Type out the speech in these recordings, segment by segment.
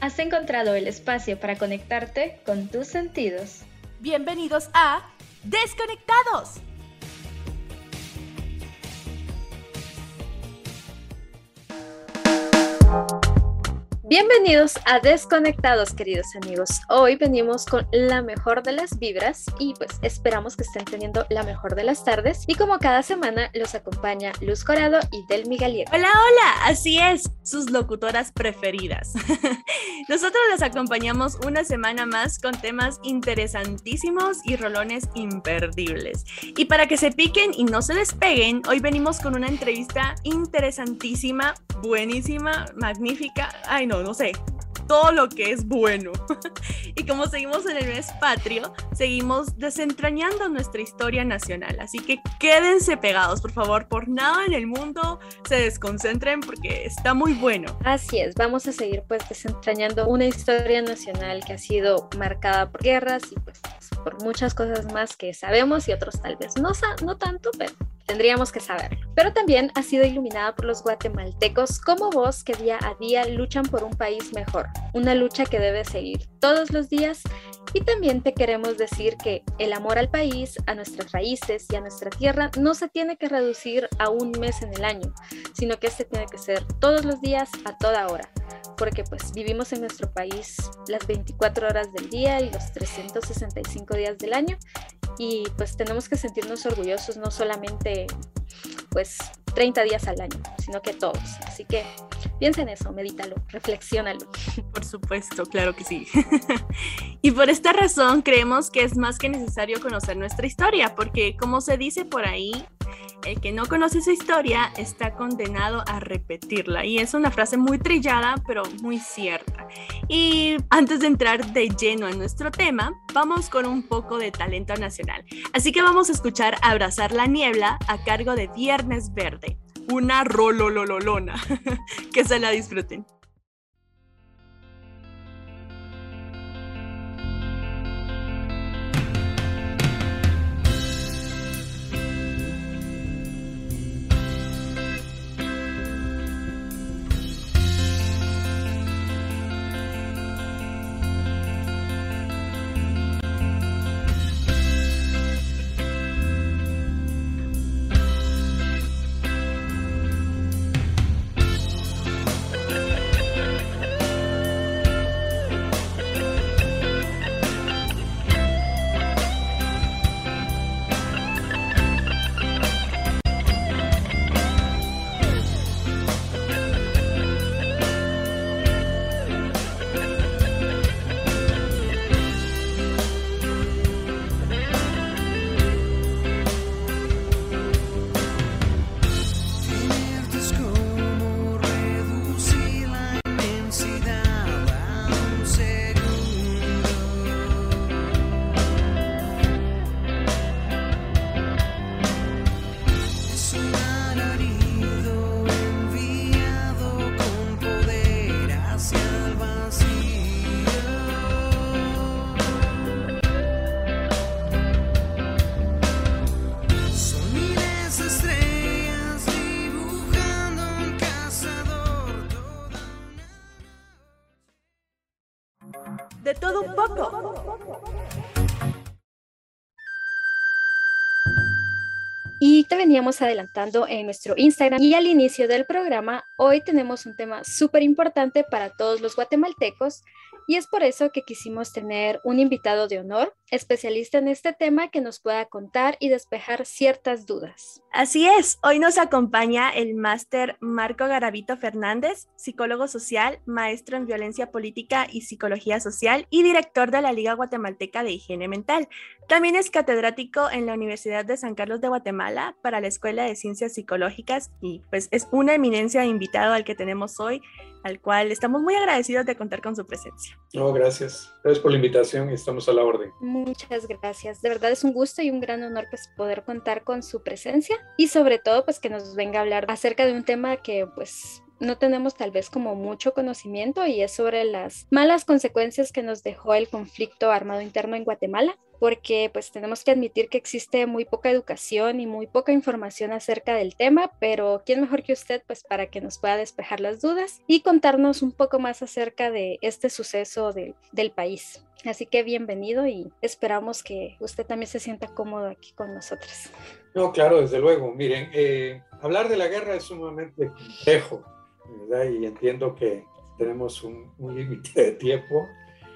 Has encontrado el espacio para conectarte con tus sentidos. Bienvenidos a Desconectados. Bienvenidos a Desconectados, queridos amigos. Hoy venimos con la mejor de las vibras y pues esperamos que estén teniendo la mejor de las tardes. Y como cada semana los acompaña Luz Corado y Del Migaliego. Hola, hola, así es, sus locutoras preferidas. Nosotros les acompañamos una semana más con temas interesantísimos y rolones imperdibles. Y para que se piquen y no se despeguen, hoy venimos con una entrevista interesantísima, buenísima, magnífica. Ay, no, no sé, todo lo que es bueno. y como seguimos en el mes patrio, seguimos desentrañando nuestra historia nacional. Así que quédense pegados, por favor, por nada en el mundo se desconcentren porque está muy bueno. Así es, vamos a seguir pues desentrañando una historia nacional que ha sido marcada por guerras y pues por muchas cosas más que sabemos y otros tal vez no, no tanto, pero tendríamos que saberlo. Pero también ha sido iluminada por los guatemaltecos como vos que día a día luchan por un país mejor, una lucha que debe seguir todos los días y también te queremos decir que el amor al país, a nuestras raíces y a nuestra tierra no se tiene que reducir a un mes en el año, sino que este tiene que ser todos los días a toda hora porque pues vivimos en nuestro país las 24 horas del día y los 365 días del año y pues tenemos que sentirnos orgullosos no solamente pues 30 días al año, sino que todos. Así que piensa en eso, medítalo, reflexiónalo. Por supuesto, claro que sí. y por esta razón creemos que es más que necesario conocer nuestra historia, porque como se dice por ahí, el que no conoce su historia está condenado a repetirla. Y es una frase muy trillada, pero muy cierta. Y antes de entrar de lleno en nuestro tema, vamos con un poco de talento nacional. Así que vamos a escuchar Abrazar la Niebla a cargo de Viernes Verde. Una rololololona. que se la disfruten. Veníamos adelantando en nuestro Instagram. Y al inicio del programa, hoy tenemos un tema súper importante para todos los guatemaltecos y es por eso que quisimos tener un invitado de honor, especialista en este tema, que nos pueda contar y despejar ciertas dudas. Así es, hoy nos acompaña el máster Marco Garavito Fernández, psicólogo social, maestro en violencia política y psicología social y director de la Liga Guatemalteca de Higiene Mental. También es catedrático en la Universidad de San Carlos de Guatemala para la Escuela de Ciencias Psicológicas y pues es una eminencia invitado al que tenemos hoy al cual estamos muy agradecidos de contar con su presencia. No, gracias. Gracias por la invitación y estamos a la orden. Muchas gracias. De verdad es un gusto y un gran honor pues poder contar con su presencia y sobre todo pues que nos venga a hablar acerca de un tema que pues no tenemos tal vez como mucho conocimiento y es sobre las malas consecuencias que nos dejó el conflicto armado interno en Guatemala porque pues tenemos que admitir que existe muy poca educación y muy poca información acerca del tema, pero ¿quién mejor que usted pues para que nos pueda despejar las dudas y contarnos un poco más acerca de este suceso del país? Así que bienvenido y esperamos que usted también se sienta cómodo aquí con nosotros. No, claro, desde luego. Miren, eh, hablar de la guerra es sumamente complejo, ¿verdad? Y entiendo que tenemos un, límite de tiempo.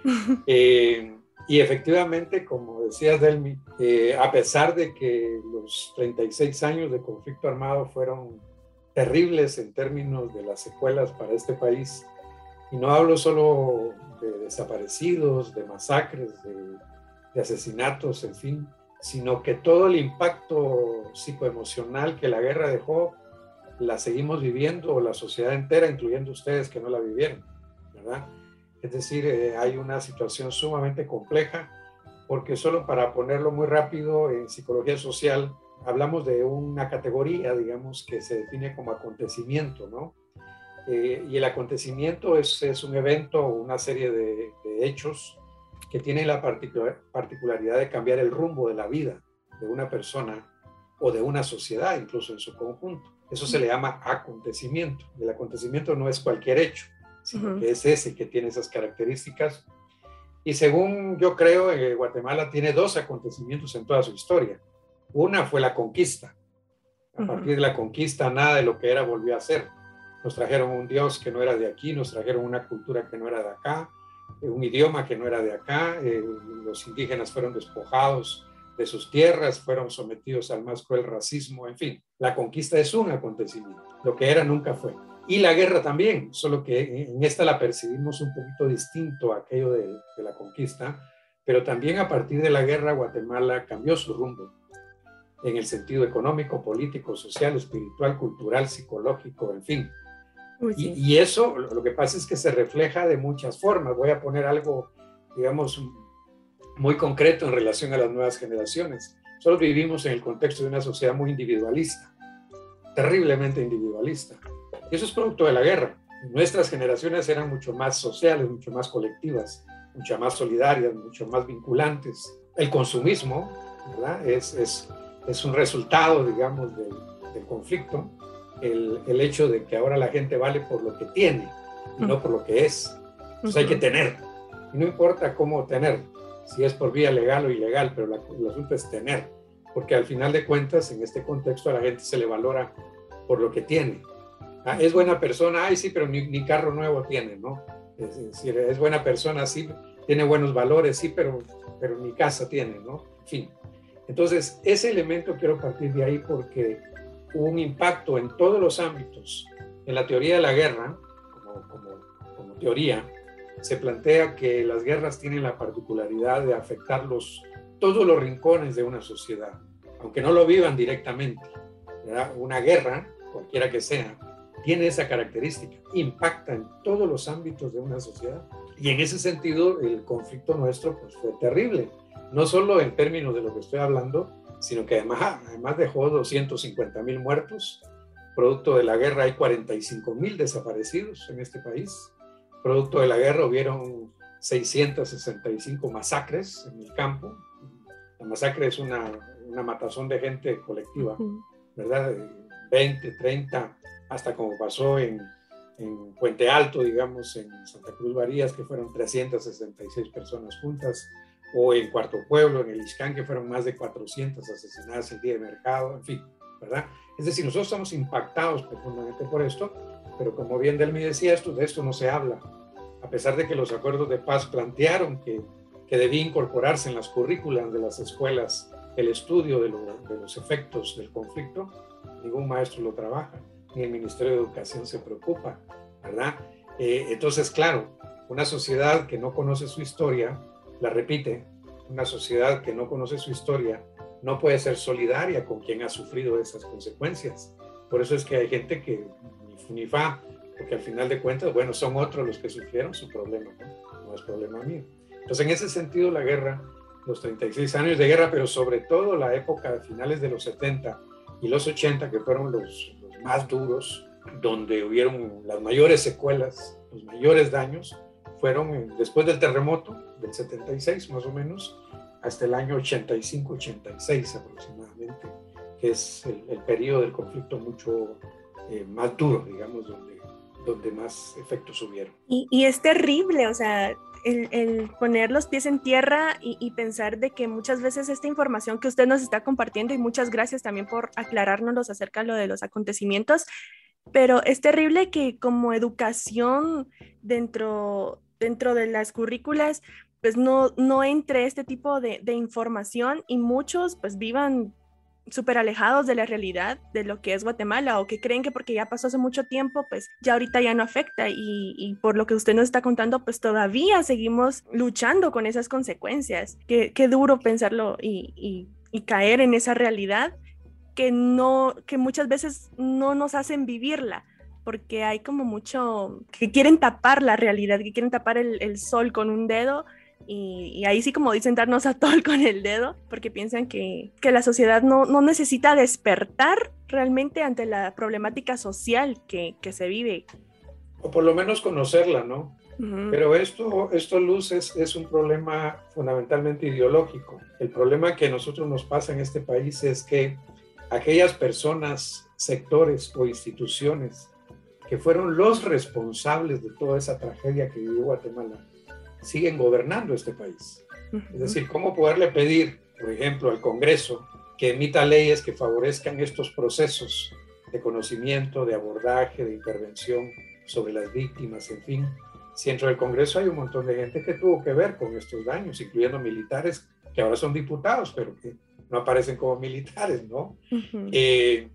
Eh, y efectivamente, como decías, Delmi, eh, a pesar de que los 36 años de conflicto armado fueron terribles en términos de las secuelas para este país, y no hablo solo de desaparecidos, de masacres, de, asesinatos, en fin, sino que todo el impacto psicoemocional que la guerra dejó, la seguimos viviendo, la sociedad entera, incluyendo ustedes que no la vivieron, ¿verdad? Es decir, eh, hay una situación sumamente compleja, porque solo para ponerlo muy rápido, en psicología social hablamos de una categoría, digamos, que se define como acontecimiento, ¿no? Eh, y el acontecimiento es, es, un evento o una serie de, hechos que tienen la particularidad de cambiar el rumbo de la vida de una persona o de una sociedad, incluso en su conjunto. Eso se le llama acontecimiento. El acontecimiento no es cualquier hecho, sino que es ese que tiene esas características. Y según yo creo, eh, Guatemala tiene dos acontecimientos en toda su historia. Una fue la conquista. A partir de la conquista, nada de lo que era volvió a ser. Nos trajeron un Dios que no era de aquí, nos trajeron una cultura que no era de acá, eh, un idioma que no era de acá. Eh, los indígenas fueron despojados de sus tierras, fueron sometidos al más cruel racismo, en fin. La conquista es un acontecimiento. Lo que era nunca fue y la guerra también, solo que en esta la percibimos un poquito distinto a aquello de, la conquista, pero también a partir de la guerra Guatemala cambió su rumbo en el sentido económico, político, social, espiritual, cultural, psicológico, en fin. Y, y, eso lo que pasa es que se refleja de muchas formas. Voy a poner algo, digamos, muy concreto en relación a las nuevas generaciones. Nosotros vivimos en el contexto de una sociedad muy individualista, terriblemente individualista eso es producto de la guerra. Nuestras generaciones eran mucho más sociales, mucho más colectivas, mucho más solidarias, mucho más vinculantes. El consumismo ¿verdad? Es, es, es un resultado, digamos, del, del conflicto. El, el, hecho de que ahora la gente vale por lo que tiene y no por lo que es. Entonces hay que tener. Y no importa cómo tener, si es por vía legal o ilegal, pero la, el asunto es tener. Porque al final de cuentas, en este contexto, a la gente se le valora por lo que tiene Ah, es buena persona, ay sí, pero ni, carro nuevo tiene, ¿no? Es decir, es buena persona, sí, tiene buenos valores, sí, pero, pero ni casa tiene, ¿no? En fin. Entonces, ese elemento quiero partir de ahí porque hubo un impacto en todos los ámbitos. En la teoría de la guerra, como, como, teoría, se plantea que las guerras tienen la particularidad de afectar los, todos los rincones de una sociedad, aunque no lo vivan directamente. Una guerra, cualquiera que sea, tiene esa característica, impacta en todos los ámbitos de una sociedad. Y en ese sentido, el conflicto nuestro pues, fue terrible, no solo en términos de lo que estoy hablando, sino que además, además dejó 250 mil muertos. Producto de la guerra hay 45 mil desaparecidos en este país. Producto de la guerra hubieron 665 masacres en el campo. La masacre es una, una matazón de gente colectiva, ¿verdad? 20, 30, hasta como pasó en, en Puente Alto, digamos, en Santa Cruz Varías, que fueron 366 personas juntas, o en Cuarto Pueblo, en el Iscán, que fueron más de 400 asesinadas el día de mercado, en fin, ¿verdad? Es decir, nosotros estamos impactados profundamente por esto, pero como bien Delmi decía, esto, de esto no se habla. A pesar de que los acuerdos de paz plantearon que, que debía incorporarse en las currículas de las escuelas el estudio de, de los efectos del conflicto, ningún maestro lo trabaja ni el Ministerio de Educación se preocupa, ¿verdad? Eh, entonces, claro, una sociedad que no conoce su historia, la repite, una sociedad que no conoce su historia no puede ser solidaria con quien ha sufrido esas consecuencias. Por eso es que hay gente que ni fa, porque al final de cuentas, bueno, son otros los que sufrieron su problema, ¿no? no es problema mío. Entonces, en ese sentido, la guerra, los 36 años de guerra, pero sobre todo la época de finales de los 70 y los 80, que fueron los, más duros, donde hubieron las mayores secuelas, los mayores daños, fueron después del terremoto del 76 más o menos, hasta el año 85-86 aproximadamente, que es el, el, periodo del conflicto mucho eh, más duro, digamos, donde, donde más efectos hubieron. Y, y es terrible, o sea, el, poner los pies en tierra y, y, pensar de que muchas veces esta información que usted nos está compartiendo, y muchas gracias también por aclararnos acerca de lo de los acontecimientos, pero es terrible que como educación dentro, dentro de las currículas, pues no, no entre este tipo de, de información y muchos pues vivan súper alejados de la realidad de lo que es Guatemala o que creen que porque ya pasó hace mucho tiempo, pues ya ahorita ya no afecta y, y por lo que usted nos está contando, pues todavía seguimos luchando con esas consecuencias. Qué, qué duro pensarlo y, y, caer en esa realidad que no, que muchas veces no nos hacen vivirla porque hay como mucho que quieren tapar la realidad, que quieren tapar el sol con un dedo y, y, ahí sí, como dicen, darnos a tol con el dedo, porque piensan que, que la sociedad no, no, necesita despertar realmente ante la problemática social que, que, se vive. O por lo menos conocerla, ¿no? Uh -huh. Pero esto, esto Luz, es, es, un problema fundamentalmente ideológico. El problema que a nosotros nos pasa en este país es que aquellas personas, sectores o instituciones que fueron los responsables de toda esa tragedia que vivió Guatemala, siguen gobernando este país. Es decir, ¿cómo poderle pedir, por ejemplo, al Congreso que emita leyes que favorezcan estos procesos de conocimiento, de abordaje, de intervención sobre las víctimas, en fin? Si dentro del Congreso hay un montón de gente que tuvo que ver con estos daños, incluyendo militares que ahora son diputados, pero que no aparecen como militares, ¿no? Uh -huh. eh,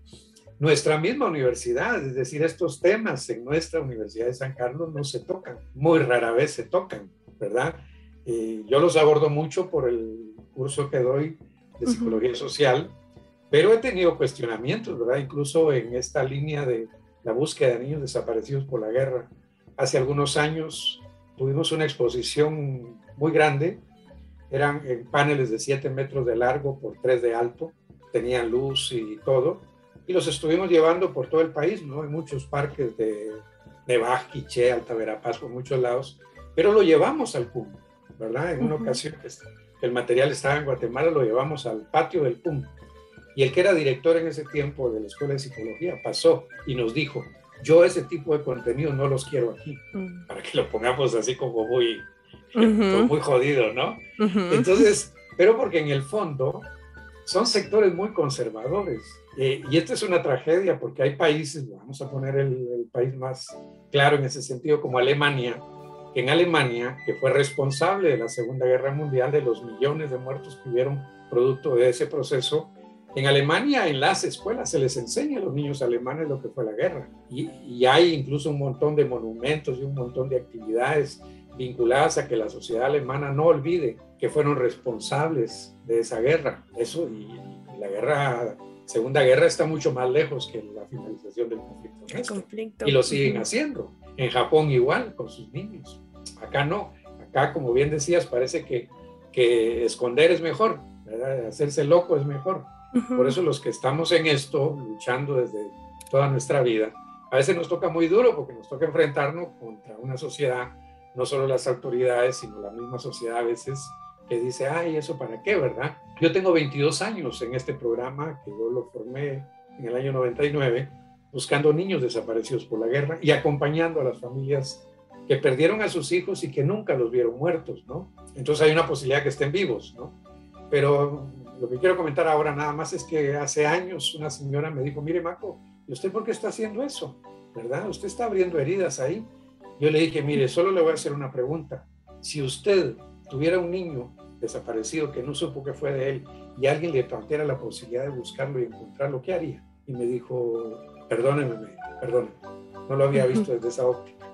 nuestra misma universidad, es decir, estos temas en nuestra Universidad de San Carlos no se tocan, muy rara vez se tocan. ¿Verdad? Eh, yo los abordo mucho por el curso que doy de psicología uh -huh. social, pero he tenido cuestionamientos, ¿verdad? Incluso en esta línea de la búsqueda de niños desaparecidos por la guerra. Hace algunos años tuvimos una exposición muy grande, eran en paneles de 7 metros de largo por 3 de alto, tenían luz y todo, y los estuvimos llevando por todo el país, ¿no? En muchos parques de Nevaj, Quiché, Alta Verapaz, por muchos lados, pero lo llevamos al PUM, ¿verdad? En una uh -huh. ocasión que el material estaba en Guatemala, lo llevamos al patio del PUM. Y el que era director en ese tiempo de la Escuela de Psicología pasó y nos dijo, yo ese tipo de contenido no los quiero aquí, uh -huh. para que lo pongamos así como muy, uh -huh. muy jodido, ¿no? Entonces, pero porque en el fondo son sectores muy conservadores. Eh, y esta es una tragedia porque hay países, vamos a poner el, el país más claro en ese sentido, como Alemania, en Alemania, que fue responsable de la Segunda Guerra Mundial, de los millones de muertos que hubieron producto de ese proceso, en Alemania, en las escuelas, se les enseña a los niños alemanes lo que fue la guerra. Y, y, hay incluso un montón de monumentos y un montón de actividades vinculadas a que la sociedad alemana no olvide que fueron responsables de esa guerra. Eso y, y la guerra, Segunda Guerra está mucho más lejos que la finalización del conflicto. El conflicto. Y lo siguen haciendo. En Japón igual, con sus niños. Acá no. Acá, como bien decías, parece que, que esconder es mejor, ¿verdad? hacerse loco es mejor. Uh -huh. Por eso los que estamos en esto, luchando desde toda nuestra vida, a veces nos toca muy duro porque nos toca enfrentarnos contra una sociedad, no solo las autoridades, sino la misma sociedad a veces que dice, ay, ¿eso para qué, verdad? Yo tengo 22 años en este programa, que yo lo formé en el año 99, buscando niños desaparecidos por la guerra y acompañando a las familias que perdieron a sus hijos y que nunca los vieron muertos, ¿no? Entonces hay una posibilidad que estén vivos, ¿no? Pero lo que quiero comentar ahora nada más es que hace años una señora me dijo, mire Marco, ¿y usted por qué está haciendo eso? ¿Verdad? Usted está abriendo heridas ahí. Yo le dije, mire, solo le voy a hacer una pregunta. Si usted tuviera un niño desaparecido que no supo que fue de él y alguien le planteara la posibilidad de buscarlo y encontrarlo, ¿qué haría? Y me dijo, perdóneme, perdóneme, no lo había visto desde esa óptica.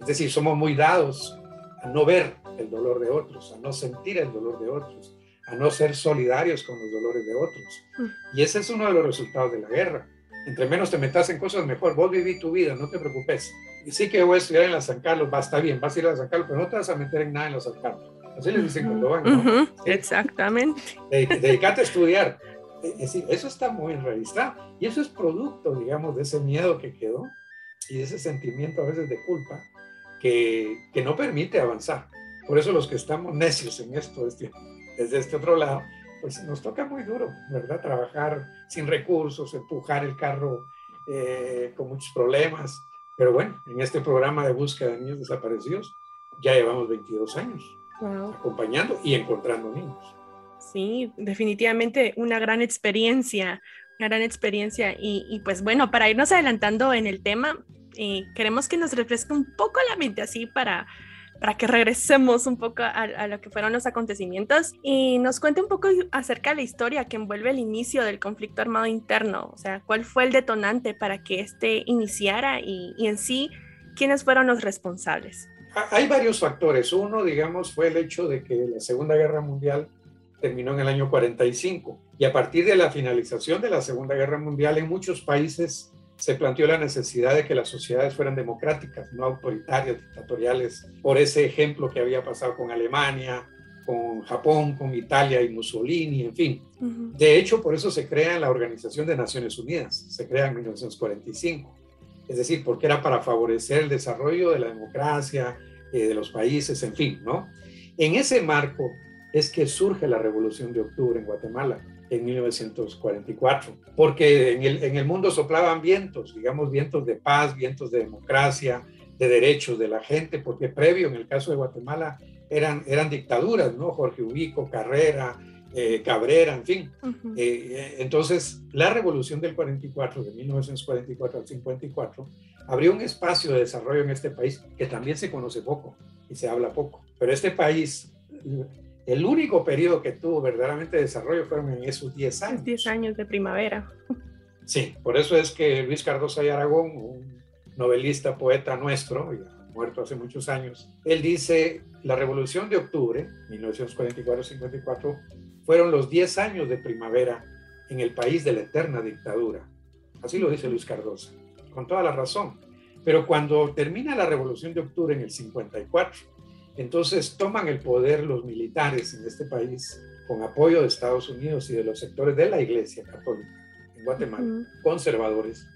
Es decir, somos muy dados a no ver el dolor de otros, a no sentir el dolor de otros, a no ser solidarios con los dolores de otros. Y ese es uno de los resultados de la guerra. Entre menos te metas en cosas mejor, vos viví tu vida, no te preocupes. Y sí que voy a estudiar en la San Carlos, va, está bien, vas a ir a la San Carlos, pero no te vas a meter en nada en la San Carlos. Así les dicen cuando van, ¿no? Uh -huh. Exactamente. Dedicate a estudiar. Es decir, eso está muy enraizado. Y eso es producto, digamos, de ese miedo que quedó y de ese sentimiento a veces de culpa que, que no permite avanzar. Por eso los que estamos necios en esto, este, desde este otro lado, pues nos toca muy duro, ¿verdad? Trabajar sin recursos, empujar el carro eh, con muchos problemas. Pero bueno, en este programa de búsqueda de niños desaparecidos ya llevamos 22 años acompañando y encontrando niños. Sí, definitivamente una gran experiencia, una gran experiencia. Y, pues bueno, para irnos adelantando en el tema, eh, queremos que nos refresque un poco la mente así para, para que regresemos un poco a, lo que fueron los acontecimientos y nos cuente un poco acerca de la historia que envuelve el inicio del conflicto armado interno, o sea, cuál fue el detonante para que este iniciara y, y en sí, quiénes fueron los responsables. Hay varios factores. Uno, digamos, fue el hecho de que la Segunda Guerra Mundial terminó en el año 45 y a partir de la finalización de la Segunda Guerra Mundial en muchos países se planteó la necesidad de que las sociedades fueran democráticas, no autoritarias, dictatoriales, por ese ejemplo que había pasado con Alemania, con Japón, con Italia y Mussolini, en fin. De hecho, por eso se crea la Organización de Naciones Unidas, se crea en 1945. Es decir, porque era para favorecer el desarrollo de la democracia, eh, de los países, en fin, ¿no? En ese marco es que surge la Revolución de Octubre en Guatemala en 1944, porque en el, en el mundo soplaban vientos, digamos, vientos de paz, vientos de democracia, de derechos de la gente, porque previo, en el caso de Guatemala, eran, eran dictaduras, ¿no? Jorge Ubico, Carrera, eh, Cabrera, en fin. Eh, eh, entonces, la revolución del 44, de 1944 al 54, abrió un espacio de desarrollo en este país que también se conoce poco y se habla poco. Pero este país el único periodo que tuvo verdaderamente desarrollo fueron en esos 10 años. 10 años de primavera. Sí, por eso es que Luis Cardoso y Aragón, un novelista, poeta nuestro, muerto hace muchos años, él dice, la revolución de octubre, 1944-54, fueron los 10 años de primavera en el país de la eterna dictadura. Así lo dice Luis Cardoso, con toda la razón. Pero cuando termina la revolución de octubre en el 54, entonces toman el poder los militares en este país con apoyo de Estados Unidos y de los sectores de la Iglesia Católica en Guatemala, conservadores,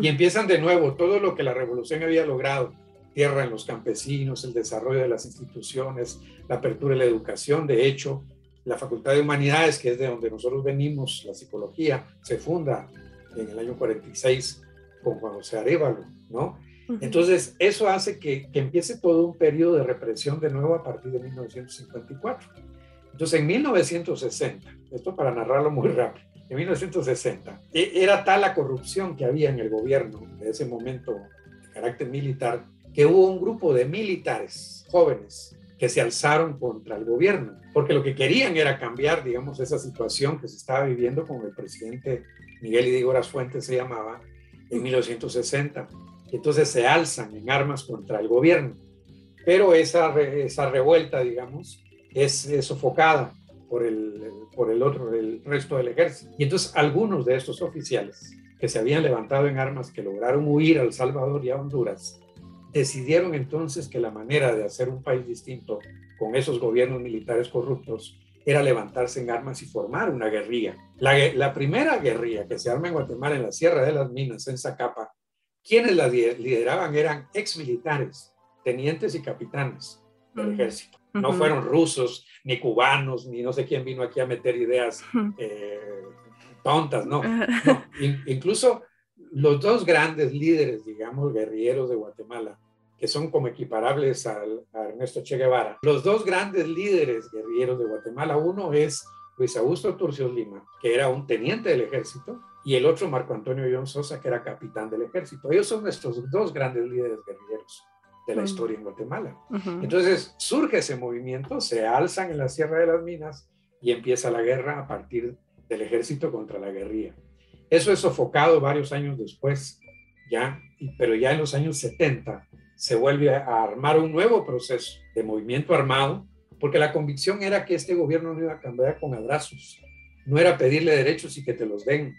y empiezan de nuevo todo lo que la revolución había logrado, tierra en los campesinos, el desarrollo de las instituciones, la apertura de la educación, de hecho, la Facultad de Humanidades, que es de donde nosotros venimos, la psicología, se funda en el año 46 con Juan José Arevalo, ¿no? Entonces, eso hace que, empiece todo un periodo de represión de nuevo a partir de 1954. Entonces, en 1960, esto para narrarlo muy rápido, en 1960, e, era tal la corrupción que había en el gobierno de ese momento de carácter militar, que hubo un grupo de militares jóvenes que se alzaron contra el gobierno, porque lo que querían era cambiar, digamos, esa situación que se estaba viviendo con el presidente Miguel Idígoras Fuentes, se llamaba, en 1960 entonces se alzan en armas contra el gobierno. Pero esa, revuelta, digamos, es, sofocada por el, por el otro, el resto del ejército. Y entonces algunos de estos oficiales que se habían levantado en armas, que lograron huir al Salvador y a Honduras, decidieron entonces que la manera de hacer un país distinto con esos gobiernos militares corruptos era levantarse en armas y formar una guerrilla. La, la primera guerrilla que se arma en Guatemala en la Sierra de las Minas, en Zacapa, quienes la lideraban eran ex militares, tenientes y capitanes del ejército. No fueron rusos, ni cubanos, ni no sé quién vino aquí a meter ideas eh, tontas, no. incluso los dos grandes líderes, digamos, guerrilleros de Guatemala, que son como equiparables a Ernesto Che Guevara, los dos grandes líderes guerrilleros de Guatemala, uno es Luis Augusto Turcios Lima, que era un teniente del ejército, y el otro Marco Antonio John Sosa, que era capitán del ejército. Ellos son nuestros dos grandes líderes guerrilleros de la historia en Guatemala. Entonces surge ese movimiento, se alzan en la Sierra de las Minas y empieza la guerra a partir del ejército contra la guerrilla. Eso es sofocado varios años después, ya, pero ya en los años 70 se vuelve a armar un nuevo proceso de movimiento armado, porque la convicción era que este gobierno no iba a cambiar con abrazos, no era pedirle derechos y que te los den,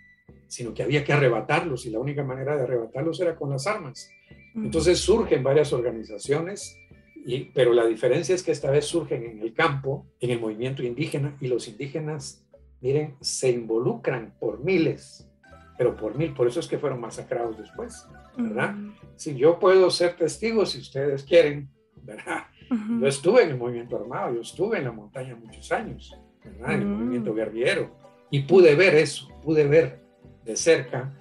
sino que había que arrebatarlos y la única manera de arrebatarlos era con las armas. Entonces surgen varias organizaciones, y, pero la diferencia es que esta vez surgen en el campo, en el movimiento indígena, y los indígenas, miren, se involucran por miles, pero por mil, por eso es que fueron masacrados después, ¿verdad? Si yo puedo ser testigo, si ustedes quieren, ¿verdad? Yo estuve en el movimiento armado, yo estuve en la montaña muchos años, ¿verdad? el mm. movimiento guerrillero. Y pude ver eso, pude ver de cerca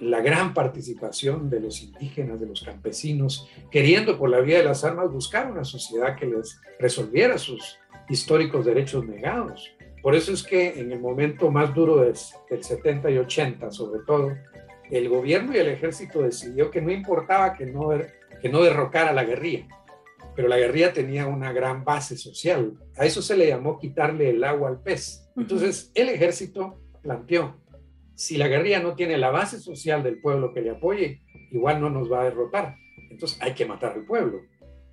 la gran participación de los indígenas, de los campesinos, queriendo por la vía de las armas buscar una sociedad que les resolviera sus históricos derechos negados. Por eso es que en el momento más duro del, 70 y 80, sobre todo, el gobierno y el ejército decidió que no importaba que no, que no derrocara la guerrilla, pero la guerrilla tenía una gran base social. A eso se le llamó quitarle el agua al pez. Entonces, el ejército planteó, si la guerrilla no tiene la base social del pueblo que le apoye, igual no nos va a derrotar. Entonces hay que matar al pueblo.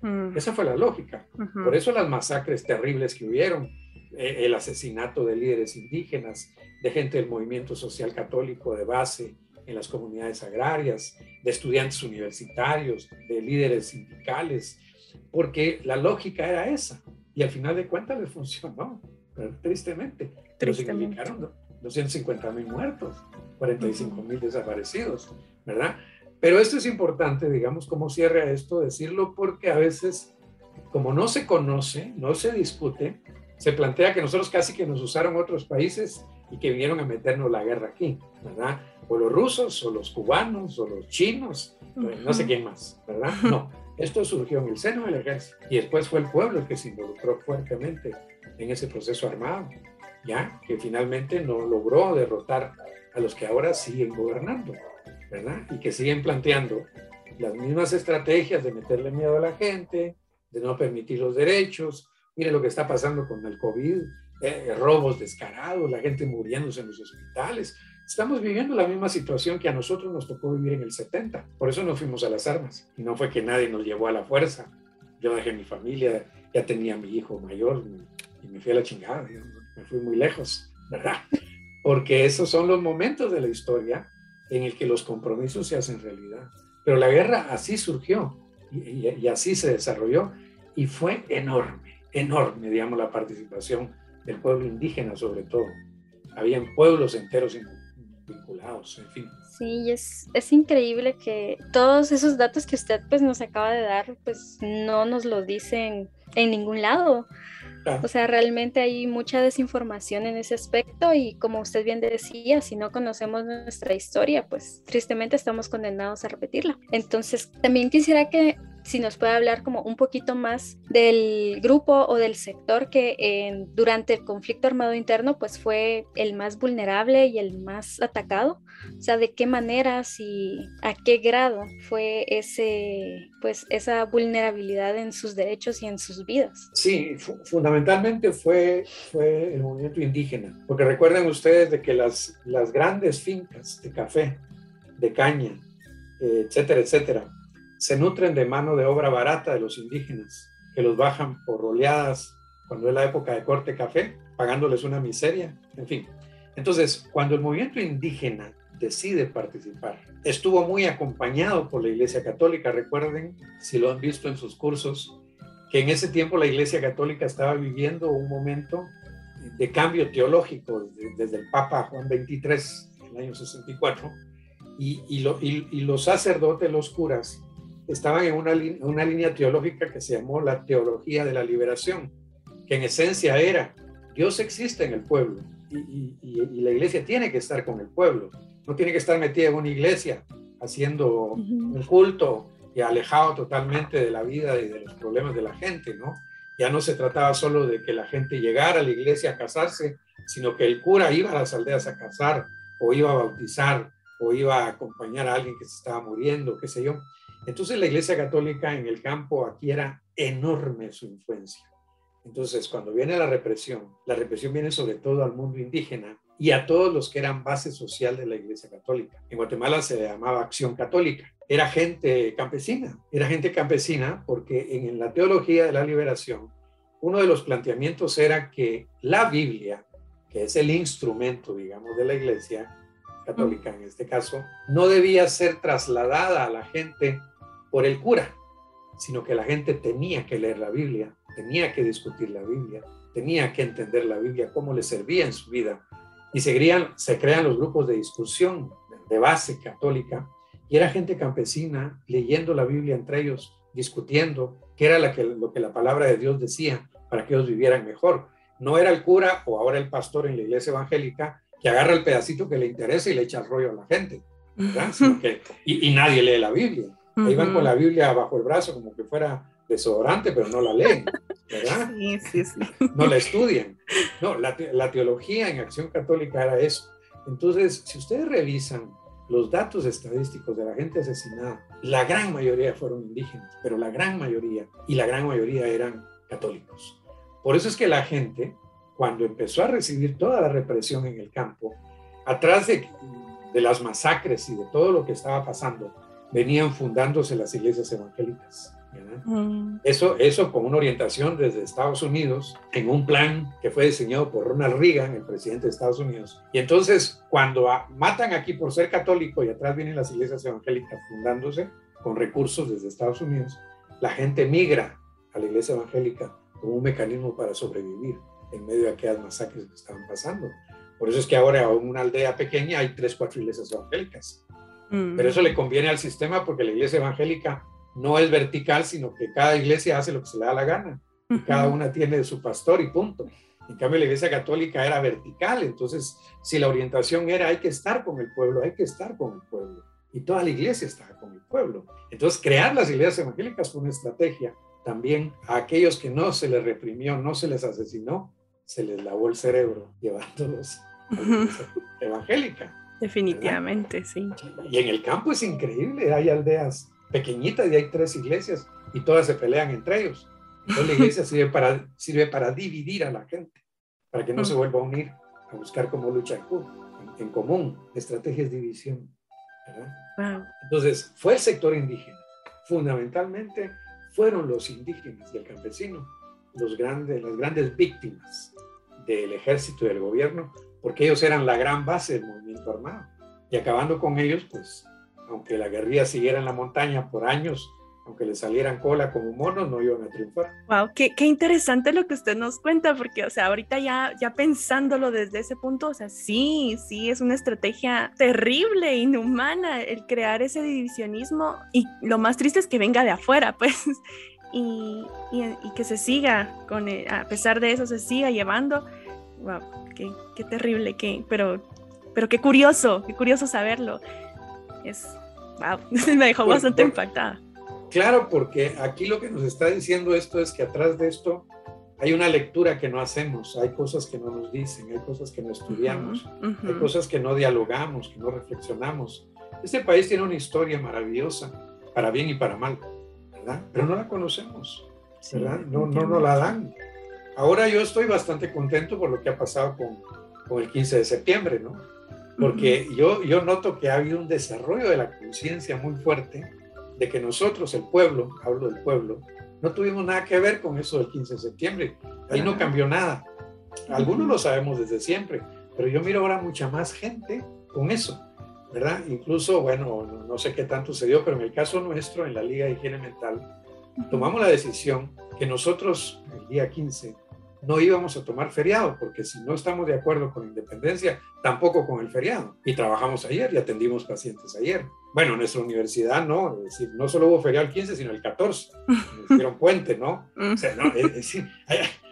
Mm. Esa fue la lógica. Por eso las masacres terribles que hubieron, eh, el asesinato de líderes indígenas, de gente del movimiento social católico de base en las comunidades agrarias, de estudiantes universitarios, de líderes sindicales, porque la lógica era esa. Y al final de cuentas le funcionó, tristemente. Pero significaron 250 mil muertos, 45 mil desaparecidos, ¿verdad? Pero esto es importante, digamos, como cierre esto, decirlo, porque a veces, como no se conoce, no se discute, se plantea que nosotros casi que nos usaron otros países y que vinieron a meternos la guerra aquí, ¿verdad? O los rusos, o los cubanos, o los chinos, no sé quién más, ¿verdad? No, esto surgió en el seno del ejército y después fue el pueblo el que se involucró fuertemente en ese proceso armado ya que finalmente no logró derrotar a los que ahora siguen gobernando, ¿verdad? Y que siguen planteando las mismas estrategias de meterle miedo a la gente, de no permitir los derechos. Mire lo que está pasando con el COVID, eh, robos descarados, la gente muriéndose en los hospitales. Estamos viviendo la misma situación que a nosotros nos tocó vivir en el 70. Por eso nos fuimos a las armas. Y no fue que nadie nos llevó a la fuerza. Yo dejé mi familia, ya tenía mi hijo mayor y me fui a la chingada. Me fui muy lejos, ¿verdad? Porque esos son los momentos de la historia en el que los compromisos se hacen realidad. Pero la guerra así surgió y, así se desarrolló y fue enorme, enorme, digamos, la participación del pueblo indígena sobre todo. Habían pueblos enteros vinculados, en fin. Sí, es, es increíble que todos esos datos que usted pues nos acaba de dar, pues no nos lo dicen en ningún lado. O sea, realmente hay mucha desinformación en ese aspecto y como usted bien decía, si no conocemos nuestra historia, pues tristemente estamos condenados a repetirla. Entonces, también quisiera que si nos puede hablar como un poquito más del grupo o del sector que durante el conflicto armado interno pues fue el más vulnerable y el más atacado, o sea, de qué maneras y a qué grado fue ese pues esa vulnerabilidad en sus derechos y en sus vidas. Sí, fundamentalmente fue, fue el movimiento indígena, porque recuerden ustedes de que las, las grandes fincas de café, de caña, etcétera, etcétera, se nutren de mano de obra barata de los indígenas, que los bajan por oleadas cuando es la época de corte café, pagándoles una miseria, en fin. Entonces, cuando el movimiento indígena decide participar, estuvo muy acompañado por la Iglesia Católica. Recuerden, si lo han visto en sus cursos, que en ese tiempo la Iglesia Católica estaba viviendo un momento de cambio teológico desde el Papa Juan XXIII en el año 64 y, y los sacerdotes, los curas, estaban en una, una línea teológica que se llamó la teología de la liberación, que en esencia era, Dios existe en el pueblo y, y, la iglesia tiene que estar con el pueblo, no tiene que estar metida en una iglesia haciendo un culto y alejado totalmente de la vida y de los problemas de la gente, ¿no? Ya no se trataba solo de que la gente llegara a la iglesia a casarse, sino que el cura iba a las aldeas a casar o iba a bautizar o iba a acompañar a alguien que se estaba muriendo, qué sé yo. Entonces la Iglesia Católica en el campo aquí era enorme su influencia. Entonces cuando viene la represión, la represión viene sobre todo al mundo indígena y a todos los que eran base social de la Iglesia Católica. En Guatemala se llamaba Acción Católica. Era gente campesina, era gente campesina porque en la teología de la liberación, uno de los planteamientos era que la Biblia, que es el instrumento, digamos, de la Iglesia Católica en este caso, no debía ser trasladada a la gente por el cura, sino que la gente tenía que leer la Biblia, tenía que discutir la Biblia, tenía que entender la Biblia, cómo le servía en su vida. Y se crean, se crean los grupos de discusión de base católica, y era gente campesina leyendo la Biblia entre ellos, discutiendo qué era lo que la palabra de Dios decía para que ellos vivieran mejor. no era el cura o ahora el pastor en la iglesia evangélica que agarra el pedacito que le interesa y le echa el rollo a la gente, y, nadie lee la Biblia. Ahí van con la Biblia bajo el brazo como que fuera desodorante, pero no la leen, ¿verdad? Sí, sí, sí. No la estudian. No, la, la teología en acción católica era eso. Entonces, si ustedes revisan los datos estadísticos de la gente asesinada, la gran mayoría fueron indígenas, pero la gran mayoría, y la gran mayoría eran católicos. Por eso es que la gente, cuando empezó a recibir toda la represión en el campo, atrás de, de las masacres y de todo lo que estaba pasando, venían fundándose las iglesias evangélicas. Mm. Eso, eso con una orientación desde Estados Unidos, en un plan que fue diseñado por Ronald Reagan, el presidente de Estados Unidos. Y entonces, cuando matan aquí por ser católico y atrás vienen las iglesias evangélicas fundándose con recursos desde Estados Unidos, la gente migra a la iglesia evangélica como un mecanismo para sobrevivir en medio de aquellas masacres que estaban pasando. Por eso es que ahora en una aldea pequeña hay tres, cuatro iglesias evangélicas. Mm. Pero eso le conviene al sistema porque la iglesia evangélica no es vertical, sino que cada iglesia hace lo que se le da la gana. Cada una tiene su pastor y punto. En cambio, la iglesia católica era vertical. Entonces, si la orientación era hay que estar con el pueblo, hay que estar con el pueblo. Y toda la iglesia estaba con el pueblo. Entonces, crear las iglesias evangélicas fue una estrategia. También a aquellos que no se les reprimió, no se les asesinó, se les lavó el cerebro llevándolos a la iglesia evangélica. Definitivamente, sí. Y en el campo es increíble. Hay aldeas pequeñita y hay tres iglesias y todas se pelean entre ellos. Entonces la iglesia sirve para, sirve para dividir a la gente, para que no se mm. vuelva a unir, a buscar cómo luchar en, en común. estrategia es división. Entonces, fue el sector indígena. Fundamentalmente fueron los indígenas y el campesino los grandes, las grandes víctimas del ejército y del gobierno, porque ellos eran la gran base del movimiento armado. Y acabando con ellos, pues aunque la guerrilla siguiera en la montaña por años, aunque le salieran cola como monos, no iban a triunfar. Wow, qué, qué, interesante lo que usted nos cuenta, porque, o sea, ahorita ya, ya pensándolo desde ese punto, o sea, sí, sí, es una estrategia terrible, inhumana, el crear ese divisionismo, y lo más triste es que venga de afuera, pues, y, y, que se siga, con a pesar de eso, se siga llevando. Wow, qué, qué terrible, qué, pero, pero qué curioso, qué curioso saberlo es, wow, me dejó bastante impactada. Claro, porque aquí lo que nos está diciendo esto es que atrás de esto hay una lectura que no hacemos, hay cosas que no nos dicen, hay cosas que no estudiamos, hay cosas que no dialogamos, que no reflexionamos. Este país tiene una historia maravillosa, para bien y para mal, ¿verdad? Pero no la conocemos, ¿verdad? No, no nos la dan. Ahora yo estoy bastante contento por lo que ha pasado con, con el 15 de septiembre, ¿no? porque yo, yo noto que ha habido un desarrollo de la conciencia muy fuerte de que nosotros, el pueblo, hablo del pueblo, no tuvimos nada que ver con eso del 15 de septiembre. Ahí no cambió nada. Algunos lo sabemos desde siempre, pero yo miro ahora mucha más gente con eso, ¿verdad? Incluso, bueno, no sé qué tanto se dio, pero en el caso nuestro, en la Liga de Higiene Mental, tomamos la decisión que nosotros, el día 15, no íbamos a tomar feriado, porque si no estamos de acuerdo con independencia, tampoco con el feriado. Y trabajamos ayer y atendimos pacientes ayer. Bueno, en nuestra universidad no, es decir, no solo hubo feriado el 15, sino el 14. Nos dieron puente, ¿no? O sea, no, es decir,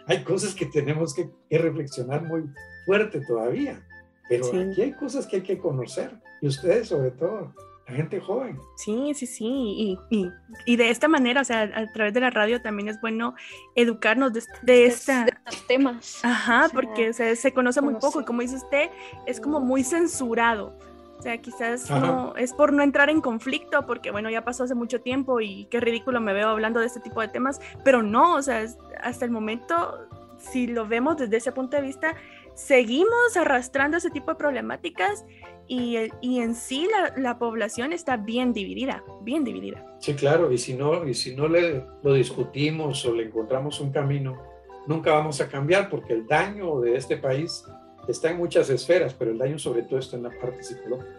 hay, cosas que tenemos que, reflexionar muy fuerte todavía. Pero aquí hay cosas que hay que conocer, y ustedes sobre todo la gente joven. Sí, sí, sí. Y, y, y, de esta manera, o sea, a través de la radio también es bueno educarnos de, de, esta... estos temas. Ajá, porque se conoce muy poco y como dice usted, es como muy censurado. O sea, quizás no, es por no entrar en conflicto, porque bueno, ya pasó hace mucho tiempo y qué ridículo me veo hablando de este tipo de temas, pero no, o sea, hasta el momento, si lo vemos desde ese punto de vista, seguimos arrastrando ese tipo de problemáticas y, y en sí la, la, población está bien dividida, bien dividida. Sí, claro, y si no, y si no le, lo discutimos o le encontramos un camino, nunca vamos a cambiar porque el daño de este país está en muchas esferas, pero el daño sobre todo está en la parte psicológica.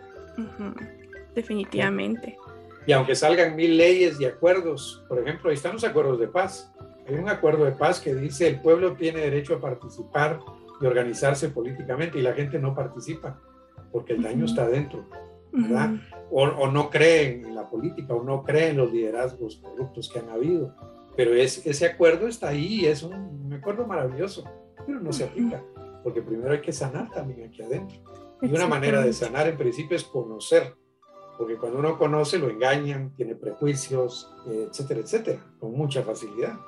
Definitivamente. Y aunque salgan mil leyes y acuerdos, por ejemplo, ahí están los acuerdos de paz. Hay un acuerdo de paz que dice el pueblo tiene derecho a participar y organizarse políticamente y la gente no participa porque el daño está dentro, ¿verdad? o, no creen en la política o no creen en los liderazgos corruptos que han habido. Pero es, ese acuerdo está ahí, es un, acuerdo maravilloso. pero no se aplica, porque primero hay que sanar también aquí adentro. Y una manera de sanar en principio es conocer, porque cuando uno conoce lo engañan, tiene prejuicios, etcétera, etcétera, con mucha facilidad.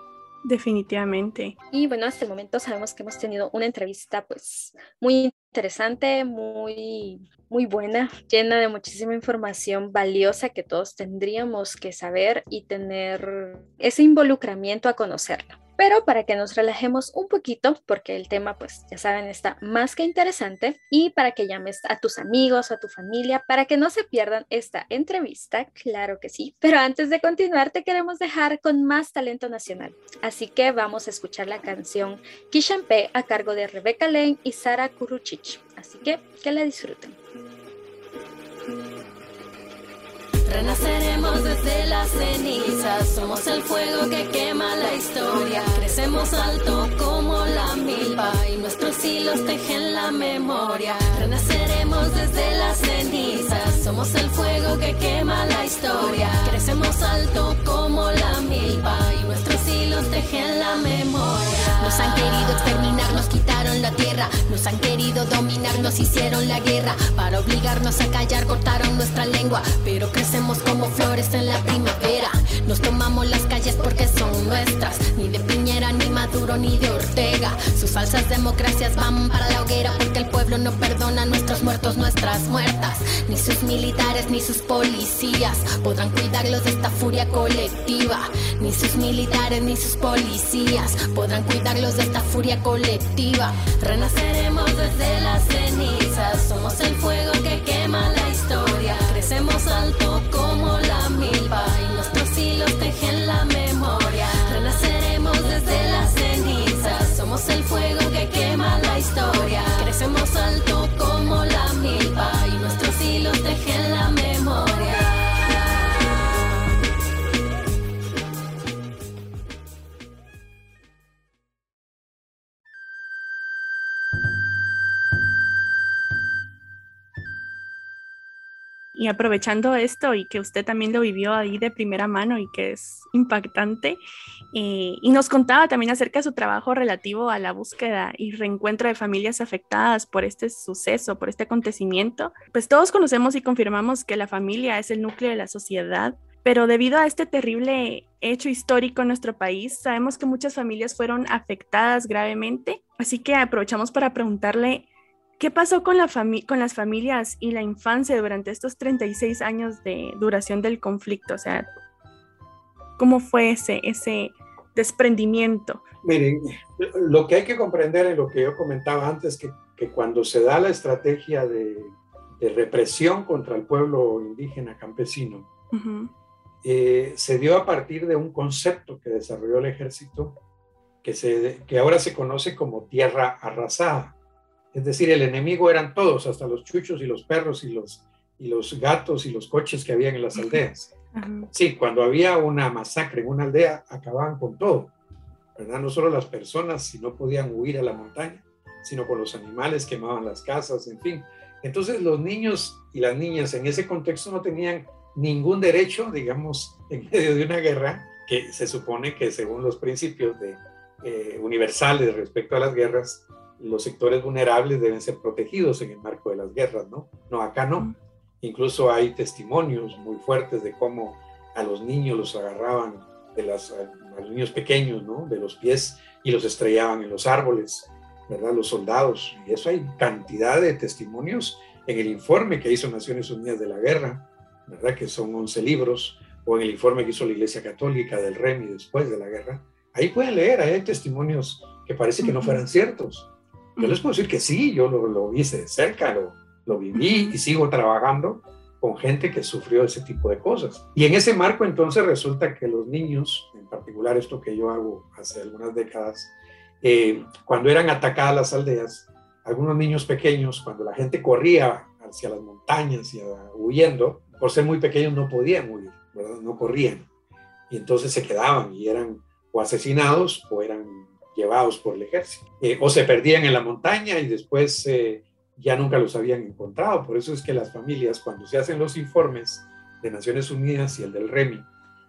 Definitivamente. Y bueno, hasta el momento sabemos que hemos tenido una entrevista pues muy interesante, muy, muy buena, llena de muchísima información valiosa que todos tendríamos que saber y tener ese involucramiento a conocerla. Pero para que nos relajemos un poquito, porque el tema, pues ya saben, está más que interesante, y para que llames a tus amigos a tu familia, para que no se pierdan esta entrevista, claro que sí. Pero antes de continuar, te queremos dejar con más talento nacional. Así que vamos a escuchar la canción Kishampe a cargo de Rebecca Lane y Sara Kuruchich. Así que que la disfruten. Renaceremos desde las cenizas, somos el fuego que quema la historia. Crecemos alto como la milpa y nuestros hilos tejen la memoria. Renaceremos desde las cenizas, somos el fuego que quema la historia. Crecemos alto como la milpa y nuestros hilos tejen la memoria. Nos han querido exterminar, nos quitaron la tierra, nos han querido dominar, nos hicieron la guerra. Para obligarnos a callar, cortaron nuestra lengua, pero crecemos como flores en la primavera. Nos tomamos las calles porque son nuestras. Ni de Piñera, ni Maduro, ni de. Falsas democracias van para la hoguera porque el pueblo no perdona nuestros muertos, nuestras muertas. Ni sus militares, ni sus policías podrán cuidarlos de esta furia colectiva. Ni sus militares, ni sus policías podrán cuidarlos de esta furia colectiva. Renaceremos desde las cenizas. Somos el fuego que quema la historia. Crecemos alto como Aprovechando esto y que usted también lo vivió ahí de primera mano y que es impactante, eh, y nos contaba también acerca de su trabajo relativo a la búsqueda y reencuentro de familias afectadas por este suceso, por este acontecimiento, pues todos conocemos y confirmamos que la familia es el núcleo de la sociedad, pero debido a este terrible hecho histórico en nuestro país, sabemos que muchas familias fueron afectadas gravemente, así que aprovechamos para preguntarle ¿Qué pasó con, la con las familias y la infancia durante estos 36 años de duración del conflicto? O sea, ¿cómo fue ese, ese desprendimiento? Miren, lo que hay que comprender en lo que yo comentaba antes, que, que cuando se da la estrategia de, de, represión contra el pueblo indígena campesino, eh, se dio a partir de un concepto que desarrolló el ejército, que, se, que ahora se conoce como tierra arrasada. Es decir, el enemigo eran todos, hasta los chuchos y los perros y los, y los gatos y los coches que habían en las aldeas. Sí, cuando había una masacre en una aldea, acababan con todo, ¿verdad? No solo las personas, si no podían huir a la montaña, sino con los animales, quemaban las casas, en fin. Entonces los niños y las niñas en ese contexto no tenían ningún derecho, digamos, en medio de una guerra, que se supone que según los principios de, eh, universales respecto a las guerras, los sectores vulnerables deben ser protegidos en el marco de las guerras, ¿no? No, acá no. Incluso hay testimonios muy fuertes de cómo a los niños los agarraban, de las, a los niños pequeños, ¿no? De los pies y los estrellaban en los árboles, ¿verdad? Los soldados. Y eso hay cantidad de testimonios en el informe que hizo Naciones Unidas de la Guerra, ¿verdad? Que son 11 libros, o en el informe que hizo la Iglesia Católica del REMI después de la guerra. Ahí pueden leer, hay testimonios que parece que no fueran ciertos, yo les puedo decir que sí, yo lo, lo hice de cerca, lo, lo viví y sigo trabajando con gente que sufrió ese tipo de cosas. Y en ese marco entonces resulta que los niños, en particular esto que yo hago hace algunas décadas, eh, cuando eran atacadas las aldeas, algunos niños pequeños, cuando la gente corría hacia las montañas y huyendo, por ser muy pequeños no podían huir, ¿verdad? no corrían. Y entonces se quedaban y eran o asesinados o eran llevados por el ejército. Eh, o se perdían en la montaña y después eh, ya nunca los habían encontrado. Por eso es que las familias, cuando se hacen los informes de Naciones Unidas y el del REMI,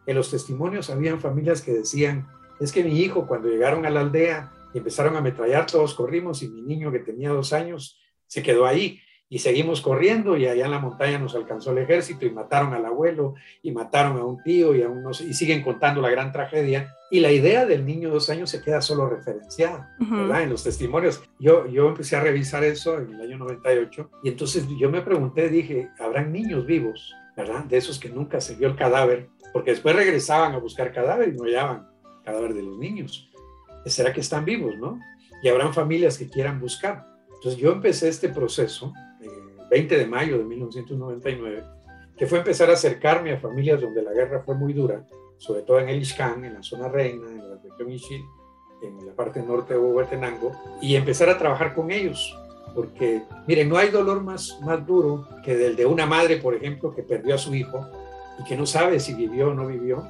en los testimonios habían familias que decían, es que mi hijo cuando llegaron a la aldea y empezaron a ametrallar, todos corrimos y mi niño que tenía dos años se quedó ahí y seguimos corriendo y allá en la montaña nos alcanzó el ejército y mataron al abuelo y mataron a un tío y a unos y siguen contando la gran tragedia y la idea del niño de dos años se queda solo referenciada, ¿verdad? En los testimonios. Yo, yo empecé a revisar eso en el año 98 y entonces yo me pregunté, dije, ¿habrán niños vivos, verdad? De esos que nunca se vio el cadáver, porque después regresaban a buscar cadáver y no hallaban cadáver de los niños. ¿Será que están vivos, no? Y habrán familias que quieran buscar. Entonces yo empecé este proceso 20 de mayo de 1999, que fue empezar a acercarme a familias donde la guerra fue muy dura, sobre todo en el en la zona reina, en la región Ixil, en la parte norte de Huehuetenango, y empezar a trabajar con ellos. Porque, miren, no hay dolor más, más duro que del de una madre, por ejemplo, que perdió a su hijo y que no sabe si vivió o no vivió,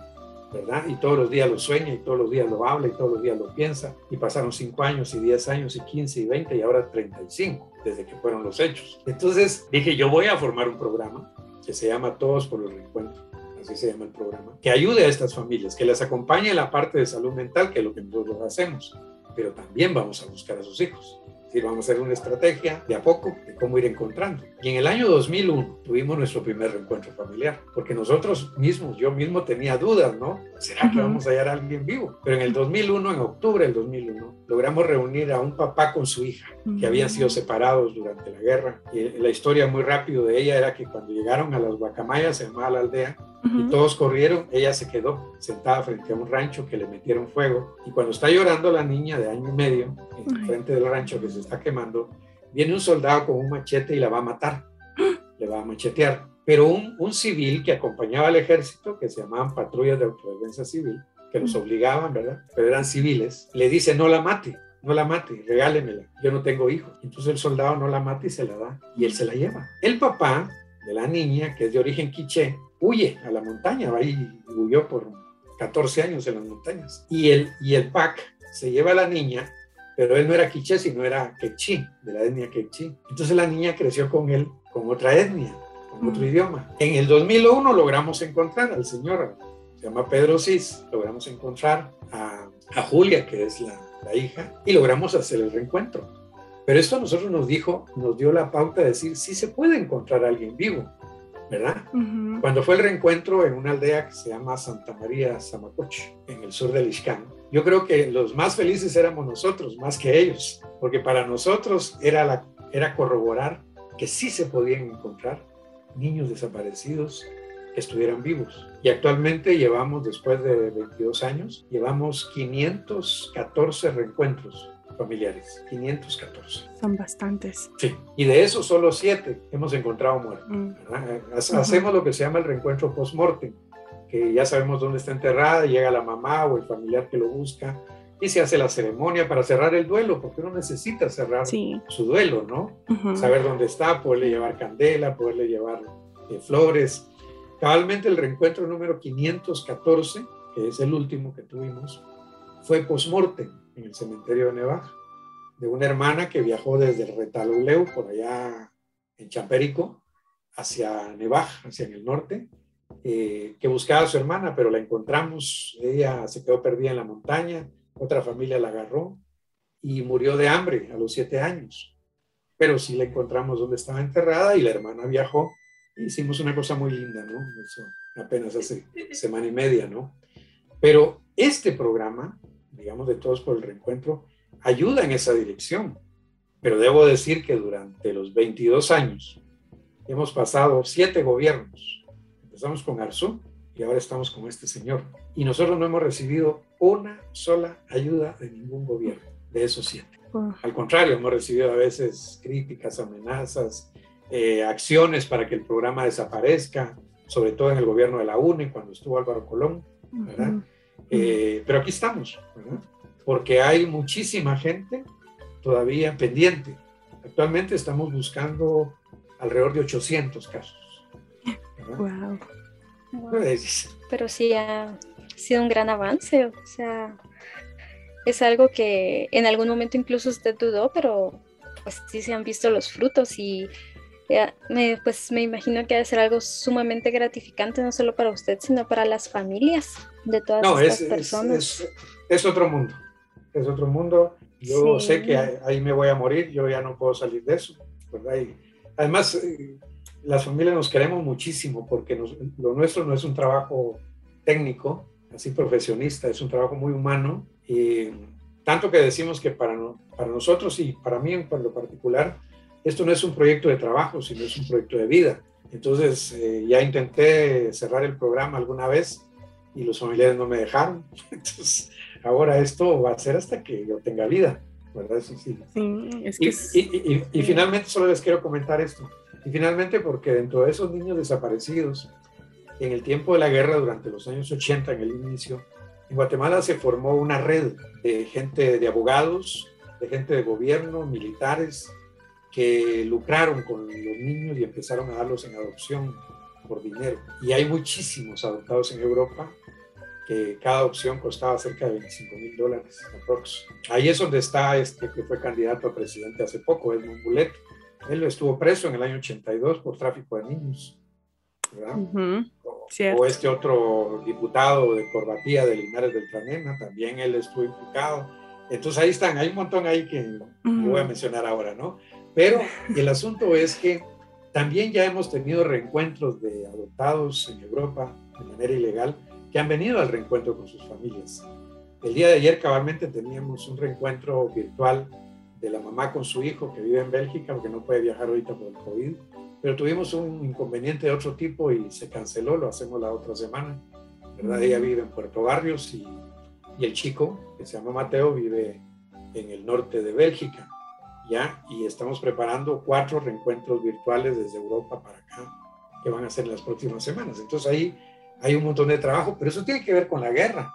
¿verdad? Y todos los días lo sueña y todos los días lo habla y todos los días lo piensa. Y pasaron 5 años y 10 años y 15 y 20 y ahora 35 desde que fueron los hechos. Entonces dije, yo voy a formar un programa que se llama Todos por el Reencuentro, así se llama el programa, que ayude a estas familias, que les acompañe en la parte de salud mental, que es lo que nosotros hacemos, pero también vamos a buscar a sus hijos decir, vamos a hacer una estrategia de a poco de cómo ir encontrando. Y en el año 2001 tuvimos nuestro primer reencuentro familiar, porque nosotros mismos, yo mismo tenía dudas, ¿no? ¿Será que vamos a hallar a alguien vivo? Pero en el 2001, en octubre del 2001, logramos reunir a un papá con su hija, que habían sido separados durante la guerra. Y la historia muy rápido de ella era que cuando llegaron a las Guacamayas, se llamaba la aldea, y todos corrieron, ella se quedó sentada frente a un rancho que le metieron fuego. Y cuando está llorando la niña de año y medio, en frente del rancho que se está quemando, viene un soldado con un machete y la va a matar, le va a machetear. Pero un, un civil que acompañaba al ejército, que se llamaban patrullas de autodefensa civil, que los obligaban, ¿verdad? Pero eran civiles, le dice, no la mate, no la mate, regálemela, yo no tengo hijos. Entonces el soldado no la mata y se la da, y él se la lleva. El papá de la niña, que es de origen quiché, huye a la montaña, va y huyó por 14 años en las montañas. Y el, y el PAC se lleva a la niña, pero él no era quiché, sino era quechí, de la etnia quechí. Entonces la niña creció con él, con otra etnia, con otro idioma. En el 2001 logramos encontrar al señor, se llama Pedro Cis, logramos encontrar a, a Julia, que es la, la hija, y logramos hacer el reencuentro. Pero esto a nosotros nos dijo, nos dio la pauta de decir, sí se puede encontrar a alguien vivo, ¿verdad? Cuando fue el reencuentro en una aldea que se llama Santa María Zamacoche, en el sur del Ixcán, yo creo que los más felices éramos nosotros, más que ellos, porque para nosotros era, la, era corroborar que sí se podían encontrar niños desaparecidos que estuvieran vivos. Y actualmente llevamos, después de 22 años, llevamos 514 reencuentros familiares, 514. Son bastantes. Sí, y de esos solo siete hemos encontrado muertos. Mm. Hacemos lo que se llama el reencuentro post-mortem, que ya sabemos dónde está enterrada, llega la mamá o el familiar que lo busca y se hace la ceremonia para cerrar el duelo, porque uno necesita cerrar su duelo, ¿no? Saber dónde está, poderle llevar candela, poderle llevar eh, flores. Cabalmente el reencuentro número 514, que es el último que tuvimos, fue post-mortem en el cementerio de Nevaja, de una hermana que viajó desde el Retaluleu, por allá en Champérico, hacia Nevaja, hacia el norte, eh, que buscaba a su hermana, pero la encontramos, ella se quedó perdida en la montaña, otra familia la agarró y murió de hambre a los siete años. Pero sí la encontramos donde estaba enterrada y la hermana viajó. hicimos una cosa muy linda, ¿no? Eso apenas hace semana y media, ¿no? Pero este programa digamos, de todos por el reencuentro, ayuda en esa dirección. Pero debo decir que durante los 22 años hemos pasado siete gobiernos. Empezamos con Arzú y ahora estamos con este señor. Y nosotros no hemos recibido una sola ayuda de ningún gobierno de esos siete. Al contrario, hemos recibido a veces críticas, amenazas, eh, acciones para que el programa desaparezca, sobre todo en el gobierno de la UNE, cuando estuvo Álvaro Colón, ¿verdad? Eh, pero aquí estamos, porque hay muchísima gente todavía pendiente. Actualmente estamos buscando alrededor de 800 casos. Wow. Pero sí ha sido un gran avance, o sea, es algo que en algún momento incluso usted dudó, pero pues sí se han visto los frutos y me, pues me imagino que debe ser algo sumamente gratificante, no solo para usted, sino para las familias de todas estas personas. Es, es, otro mundo, es otro mundo. Yo sé que ahí me voy a morir, yo ya no puedo salir de eso, ¿verdad? Y además, eh, las familias nos queremos muchísimo porque lo nuestro no es un trabajo técnico, así profesionista, es un trabajo muy humano y tanto que decimos que para, para nosotros y para mí en lo particular, esto no es un proyecto de trabajo, sino es un proyecto de vida. Entonces, eh, ya intenté cerrar el programa alguna vez y los familiares no me dejaron. Entonces, ahora esto va a ser hasta que yo tenga vida, ¿verdad? Sí, sí. es que y, y, finalmente solo les quiero comentar esto. Y finalmente porque dentro de esos niños desaparecidos, en el tiempo de la guerra, durante los años 80, en el inicio, en Guatemala se formó una red de gente, de abogados, de gente de gobierno, militares, que lucraron con los niños y empezaron a darlos en adopción por dinero. Y hay muchísimos adoptados en Europa que cada opción costaba cerca de 25 mil dólares aprox. Ahí es donde está este que fue candidato a presidente hace poco, Edmund Bulet. Él estuvo preso en el año 82 por tráfico de niños. o, este otro diputado de Corbatía de Linares del Tranena, también él estuvo implicado. Entonces ahí están, hay un montón ahí que voy a mencionar ahora, ¿no? Pero el asunto es que también ya hemos tenido reencuentros de adoptados en Europa de manera ilegal que han venido al reencuentro con sus familias. El día de ayer cabalmente teníamos un reencuentro virtual de la mamá con su hijo que vive en Bélgica, porque no puede viajar ahorita por el COVID, pero tuvimos un inconveniente de otro tipo y se canceló, lo hacemos la otra semana. ¿verdad? Ella vive en Puerto Barrios y, y el chico, que se llama Mateo, vive en el norte de Bélgica. ¿Ya? Y estamos preparando cuatro reencuentros virtuales desde Europa para acá, que van a ser las próximas semanas. Entonces ahí hay un montón de trabajo, pero eso tiene que ver con la guerra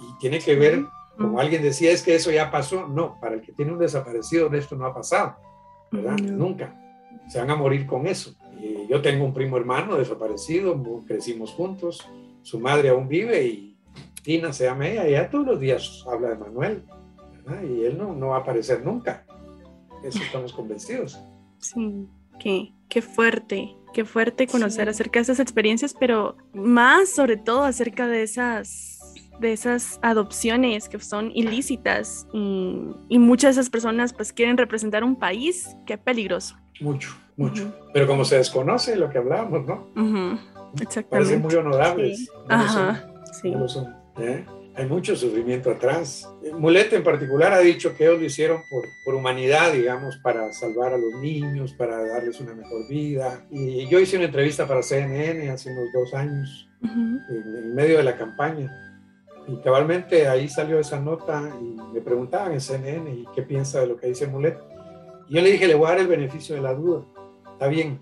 y, tiene que ver, como alguien decía, es que eso ya pasó. No, para el que tiene un desaparecido, esto no ha pasado, ¿verdad? Nunca. Se van a morir con eso. yo tengo un primo hermano desaparecido, crecimos juntos, su madre aún vive y Tina se llama ella, ella todos los días habla de Manuel, ¿verdad? Y él no, no va a aparecer nunca. Eso estamos convencidos. Sí, qué, qué fuerte, qué fuerte conocer acerca de esas experiencias, pero más sobre todo acerca de esas de esas adopciones que son ilícitas y, muchas de esas personas pues quieren representar un país, qué peligroso. Mucho, mucho. Pero como se desconoce lo que hablábamos, ¿no? Exactamente. Parecen muy honorables. Ajá, sí. ¿eh? Hay mucho sufrimiento atrás. Mulet en particular ha dicho que ellos lo hicieron por, por, humanidad, digamos, para salvar a los niños, para darles una mejor vida. Y yo hice una entrevista para CNN hace unos dos años, en, medio de la campaña. Y cabalmente ahí salió esa nota y me preguntaban en CNN y qué piensa de lo que dice Mulet. Y yo le dije, le voy a dar el beneficio de la duda. Está bien,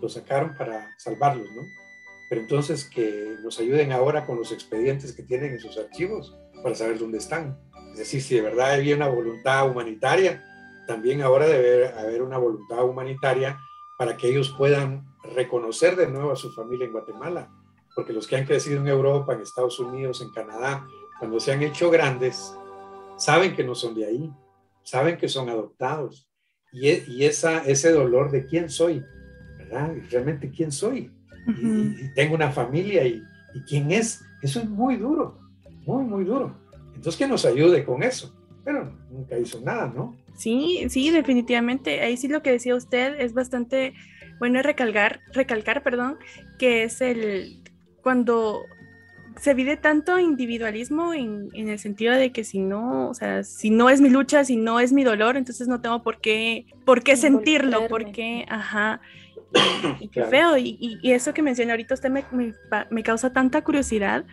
lo sacaron para salvarlos, ¿no? Pero entonces que nos ayuden ahora con los expedientes que tienen en sus archivos para saber dónde están. Es decir, si de verdad había una voluntad humanitaria, también ahora debe haber una voluntad humanitaria para que ellos puedan reconocer de nuevo a su familia en Guatemala, porque los que han crecido en Europa, en Estados Unidos, en Canadá, cuando se han hecho grandes, saben que no son de ahí, saben que son adoptados. Y, e, esa, ese dolor de quién soy, ¿verdad? ¿Realmente quién soy? Y, tengo una familia y, quién es. Eso es muy duro, muy, muy duro. Entonces que nos ayude con eso. Pero nunca hizo nada, ¿no? Sí, sí, definitivamente. Ahí sí lo que decía usted es bastante bueno recalcar, recalcar, perdón, que es el cuando se vive tanto individualismo en, en, el sentido de que si no, o sea, si no es mi lucha, si no es mi dolor, entonces no tengo por qué, por qué sentirlo, porque, ajá, y, qué feo. Y, eso que menciona ahorita usted me, me, causa tanta curiosidad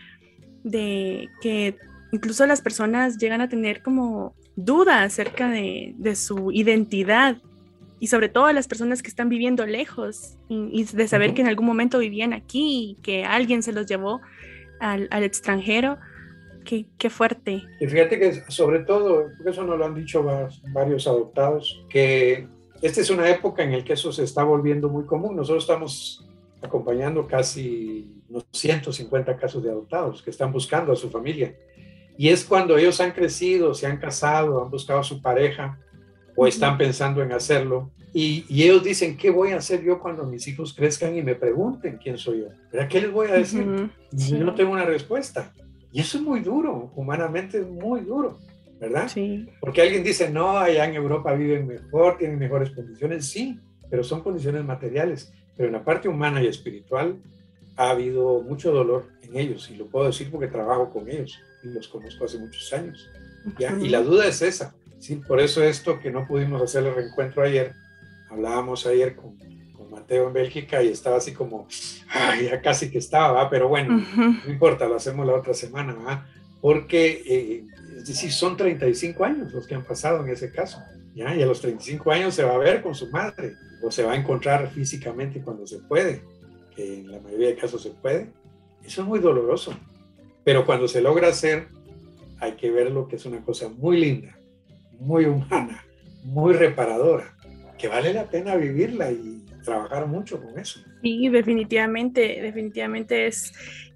de que incluso las personas llegan a tener como dudas acerca de, de, su identidad y sobre todo las personas que están viviendo lejos y, de saber que en algún momento vivían aquí y que alguien se los llevó al, al extranjero. Qué, qué, fuerte. Y fíjate que sobre todo, eso nos lo han dicho varios adoptados, que esta es una época en la que eso se está volviendo muy común. Nosotros estamos acompañando casi unos 150 casos de adoptados que están buscando a su familia. Y es cuando ellos han crecido, se han casado, han buscado a su pareja o están pensando en hacerlo. Y, ellos dicen, ¿qué voy a hacer yo cuando mis hijos crezcan y me pregunten quién soy yo? ¿Verdad? ¿Qué les voy a decir? Yo no tengo una respuesta. Y eso es muy duro, humanamente es muy duro. ¿Verdad? Sí. Porque alguien dice, no, allá en Europa viven mejor, tienen mejores condiciones, sí, pero son condiciones materiales. Pero en la parte humana y espiritual ha habido mucho dolor en ellos, y lo puedo decir porque trabajo con ellos y los conozco hace muchos años. ¿ya? Y la duda es esa, ¿sí? Por eso esto que no pudimos hacer el reencuentro ayer, hablábamos ayer con, con Mateo en Bélgica y estaba así como, ay, ya casi que estaba, ¿va? pero bueno, Ujú. no importa, lo hacemos la otra semana, ¿va? porque eh, es decir, son 35 años los que han pasado en ese caso, ¿ya? y a los 35 años se va a ver con su madre o se va a encontrar físicamente cuando se puede, que en la mayoría de casos se puede. Eso es muy doloroso, pero cuando se logra hacer, hay que verlo que es una cosa muy linda, muy humana, muy reparadora, que vale la pena vivirla y trabajar mucho con eso. Sí, definitivamente, definitivamente es.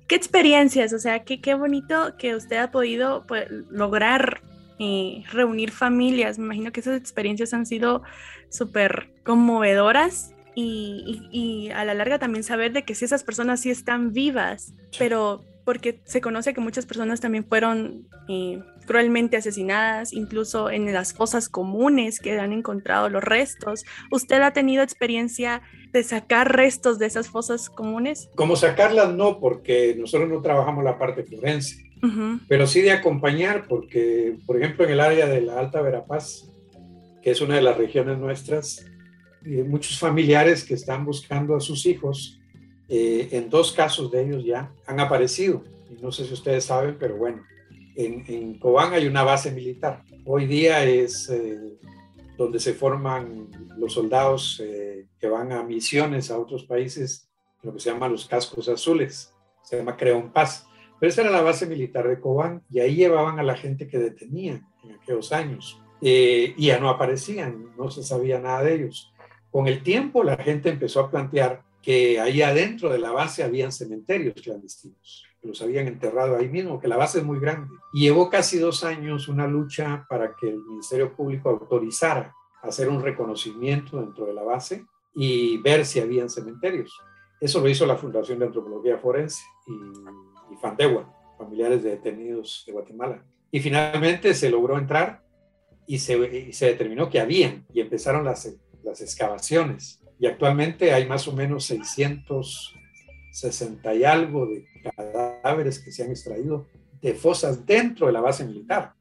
¿Qué experiencias? O sea, qué, qué bonito que usted ha podido pues, lograr eh, reunir familias. Me imagino que esas experiencias han sido súper conmovedoras y, a la larga también saber de que si esas personas sí están vivas, pero porque se conoce que muchas personas también fueron eh, cruelmente asesinadas, incluso en las fosas comunes que han encontrado los restos. ¿Usted ha tenido experiencia de sacar restos de esas fosas comunes? Como sacarlas no, porque nosotros no trabajamos la parte forense, pero sí de acompañar, porque, por ejemplo, en el área de la Alta Verapaz, que es una de las regiones nuestras, eh, muchos familiares que están buscando a sus hijos, eh, en dos casos de ellos ya han aparecido. Y no sé si ustedes saben, pero bueno, en, en Cobán hay una base militar. Hoy día es eh, donde se forman los soldados eh, que van a misiones a otros países, lo que se llaman los cascos azules, se llama Creón Paz. Pero esa era la base militar de Cobán y ahí llevaban a la gente que detenían en aquellos años. Eh, y ya no aparecían, no se sabía nada de ellos. Con el tiempo la gente empezó a plantear que ahí adentro de la base habían cementerios clandestinos, los habían enterrado ahí mismo, que la base es muy grande. Y llevó casi dos años una lucha para que el Ministerio Público autorizara hacer un reconocimiento dentro de la base y ver si habían cementerios. Eso lo hizo la Fundación de Antropología Forense y, y Fandewa, familiares de detenidos de Guatemala. Y finalmente se logró entrar y se, y se determinó que habían y empezaron las, las excavaciones. Y actualmente hay más o menos 660 y algo de cadáveres que se han extraído de fosas dentro de la base militar,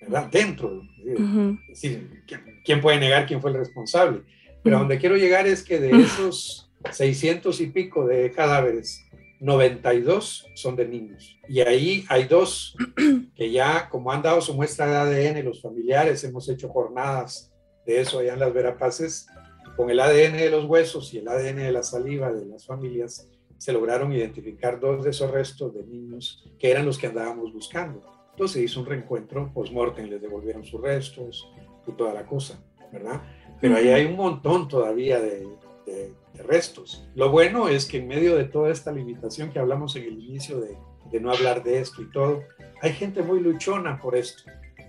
¿verdad? Dentro. ujú. Es decir, ¿quién- ¿quién puede negar quién fue el responsable? Pero a donde quiero llegar es que de esos 600 y pico de cadáveres, 92 son de niños. Y ahí hay dos que ya, como han dado su muestra de ADN, los familiares, hemos hecho jornadas de eso allá en las Verapaces, con el ADN de los huesos y el ADN de la saliva de las familias, se lograron identificar dos de esos restos de niños que eran los que andábamos buscando. Entonces se hizo un reencuentro post-mortem, les devolvieron sus restos y toda la cosa, ¿verdad? Pero ahí hay un montón todavía de, de- de restos. Lo bueno es que en medio de toda esta limitación que hablamos en el inicio de, de no hablar de esto y todo, hay gente muy luchona por esto.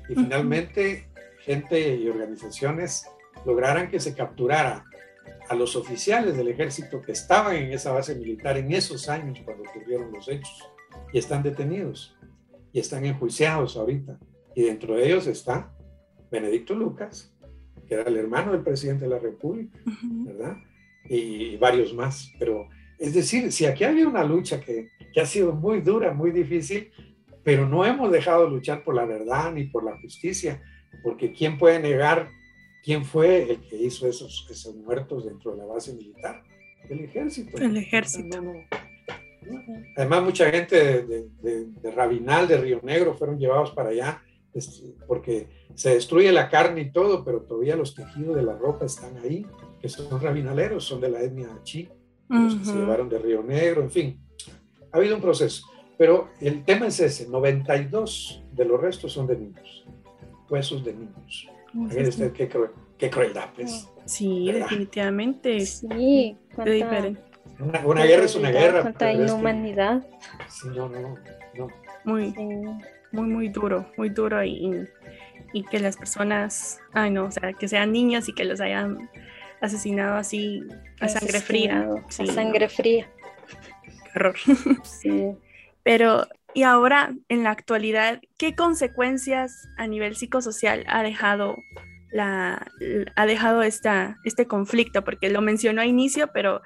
Y finalmente, gente y organizaciones lograran que se capturara a los oficiales del ejército que estaban en esa base militar en esos años cuando ocurrieron los hechos y están detenidos y están enjuiciados ahorita. Y dentro de ellos está Benedicto Lucas, que era el hermano del presidente de la República. Y, varios más. Pero es decir, si aquí había una lucha que, que ha sido muy dura, muy difícil, pero no hemos dejado de luchar por la verdad ni por la justicia, porque ¿quién puede negar quién fue el que hizo esos, esos muertos dentro de la base militar? El ejército. El ejército. No, no, no. Además, mucha gente de, de, de, de Rabinal, de Río Negro, fueron llevados para allá este, porque se destruye la carne y todo, pero todavía los tejidos de la ropa están ahí, que son rabinaleros, son de la etnia chi, los que se llevaron de Río Negro, en fin. Ha habido un proceso, pero el tema es ese, 92 de los restos son de niños, huesos de niños. Miren usted qué, cruel- qué crueldad, pues. Sí, ¿Verdad? definitivamente. Sí, cuánta, diferente. Una, una guerra es una guerra. Cuánta pero es que- inhumanidad. sí, no, no, no. Muy, Sí. muy, muy duro, muy duro y, y- que las personas, ay no, o sea, que sean niños y que los hayan asesinado así a sangre fría. Sí, a no, sangre fría. qué horror. Sí. Pero Y ahora, en la actualidad, ¿qué consecuencias a nivel psicosocial ha dejado, la, ha dejado esta, este conflicto? Porque lo mencionó a inicio, pero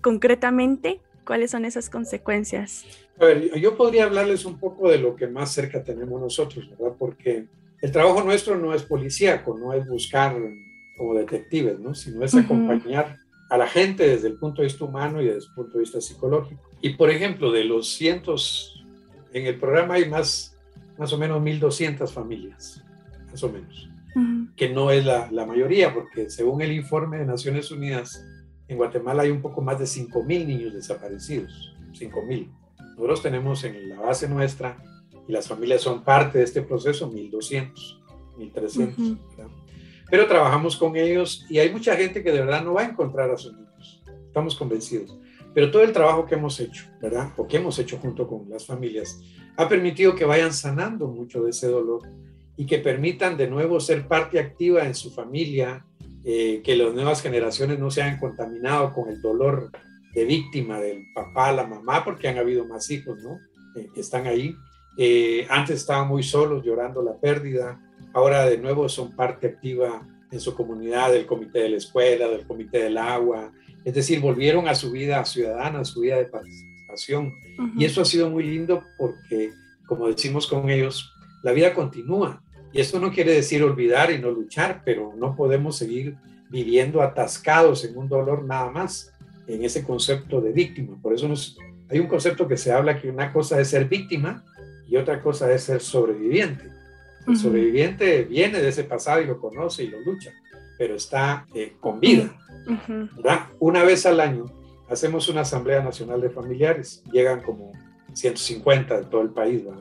concretamente, ¿cuáles son esas consecuencias? A ver, yo podría hablarles un poco de lo que más cerca tenemos nosotros, ¿verdad? Porque el trabajo nuestro no es policíaco, no es buscar como detectives, ¿no? Sino es acompañar a la gente desde el punto de vista humano y desde el punto de vista psicológico. Y por ejemplo, de los cientos, en el programa hay más, más o menos 1.200 familias, más o menos, que no es la, la, mayoría, porque según el informe de Naciones Unidas, en Guatemala hay un poco más de 5.000 niños desaparecidos, 5.000. Nosotros tenemos en la base nuestra, y las familias son parte de este proceso, 1.200, 1.300. Pero trabajamos con ellos y hay mucha gente que de verdad no va a encontrar a sus niños. Estamos convencidos. Pero todo el trabajo que hemos hecho, ¿verdad? O que hemos hecho junto con las familias, ha permitido que vayan sanando mucho de ese dolor y que permitan de nuevo ser parte activa en su familia, eh, que las nuevas generaciones no se hayan contaminado con el dolor de víctima del papá, la mamá, porque han habido más hijos, ¿no? Eh, que están ahí. Eh, antes estaban muy solos llorando la pérdida, ahora de nuevo son parte activa en su comunidad, del comité de la escuela, del comité del agua, es decir, volvieron a su vida ciudadana, a su vida de participación. Y eso ha sido muy lindo porque, como decimos con ellos, la vida continúa. Y esto no quiere decir olvidar y no luchar, pero no podemos seguir viviendo atascados en un dolor nada más, en ese concepto de víctima. Por eso nos, hay un concepto que se habla que una cosa es ser víctima y otra cosa es ser sobreviviente. El sobreviviente viene de ese pasado y lo conoce y lo lucha, pero está eh, con vida. Una vez al año hacemos una Asamblea Nacional de Familiares. Llegan como 150 de todo el país, de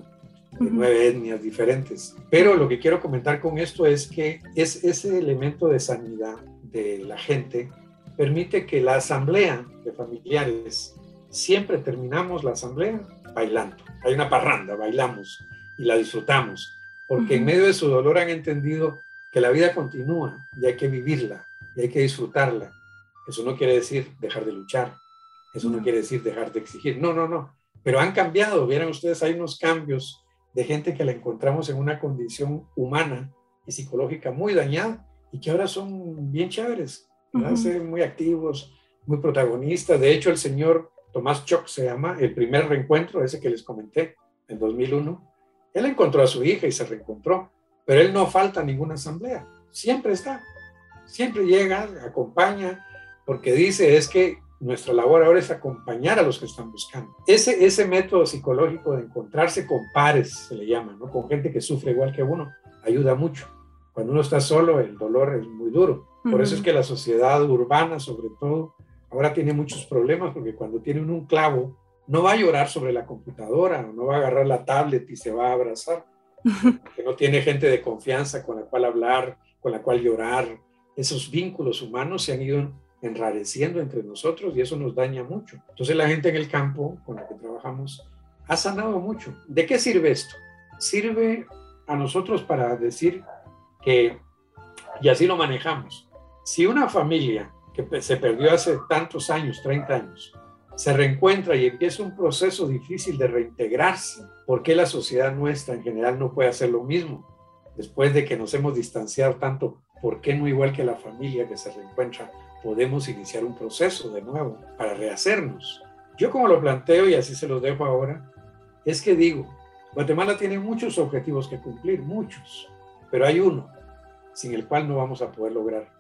nueve etnias diferentes. Pero lo que quiero comentar con esto es que es ese elemento de sanidad de la gente permite que la Asamblea de Familiares, siempre terminamos la Asamblea bailando. Hay una parranda, bailamos y la disfrutamos porque en medio de su dolor han entendido que la vida continúa y hay que vivirla y hay que disfrutarla. Eso no quiere decir dejar de luchar, eso no quiere decir dejar de exigir, no, no, no, pero han cambiado, vieran ustedes, hay unos cambios de gente que la encontramos en una condición humana y psicológica muy dañada y que ahora son bien chéveres, muy activos, muy protagonistas. De hecho, el señor Tomás Choc se llama, el primer reencuentro, ese que les comenté, en 2001, él encontró a su hija y se reencontró, pero él no falta a ninguna asamblea, siempre está, siempre llega, acompaña, porque dice es que nuestra labor ahora es acompañar a los que están buscando. Ese, ese método psicológico de encontrarse con pares, se le llama, ¿no? con gente que sufre igual que uno, ayuda mucho. Cuando uno está solo, el dolor es muy duro. Por eso es que la sociedad urbana, sobre todo, ahora tiene muchos problemas, porque cuando tienen un clavo, no va a llorar sobre la computadora, no va a agarrar la tablet y se va a abrazar, que no tiene gente de confianza con la cual hablar, con la cual llorar. Esos vínculos humanos se han ido enrareciendo entre nosotros y eso nos daña mucho. Entonces la gente en el campo con la que trabajamos ha sanado mucho. ¿De qué sirve esto? Sirve a nosotros para decir que, y así lo manejamos, si una familia que se perdió hace tantos años, 30 años, se reencuentra y empieza un proceso difícil de reintegrarse. ¿Por qué la sociedad nuestra en general no puede hacer lo mismo? Después de que nos hemos distanciado tanto, ¿por qué no igual que la familia que se reencuentra podemos iniciar un proceso de nuevo para rehacernos? Yo como lo planteo y así se los dejo ahora, es que digo, Guatemala tiene muchos objetivos que cumplir, muchos, pero hay uno sin el cual no vamos a poder lograr.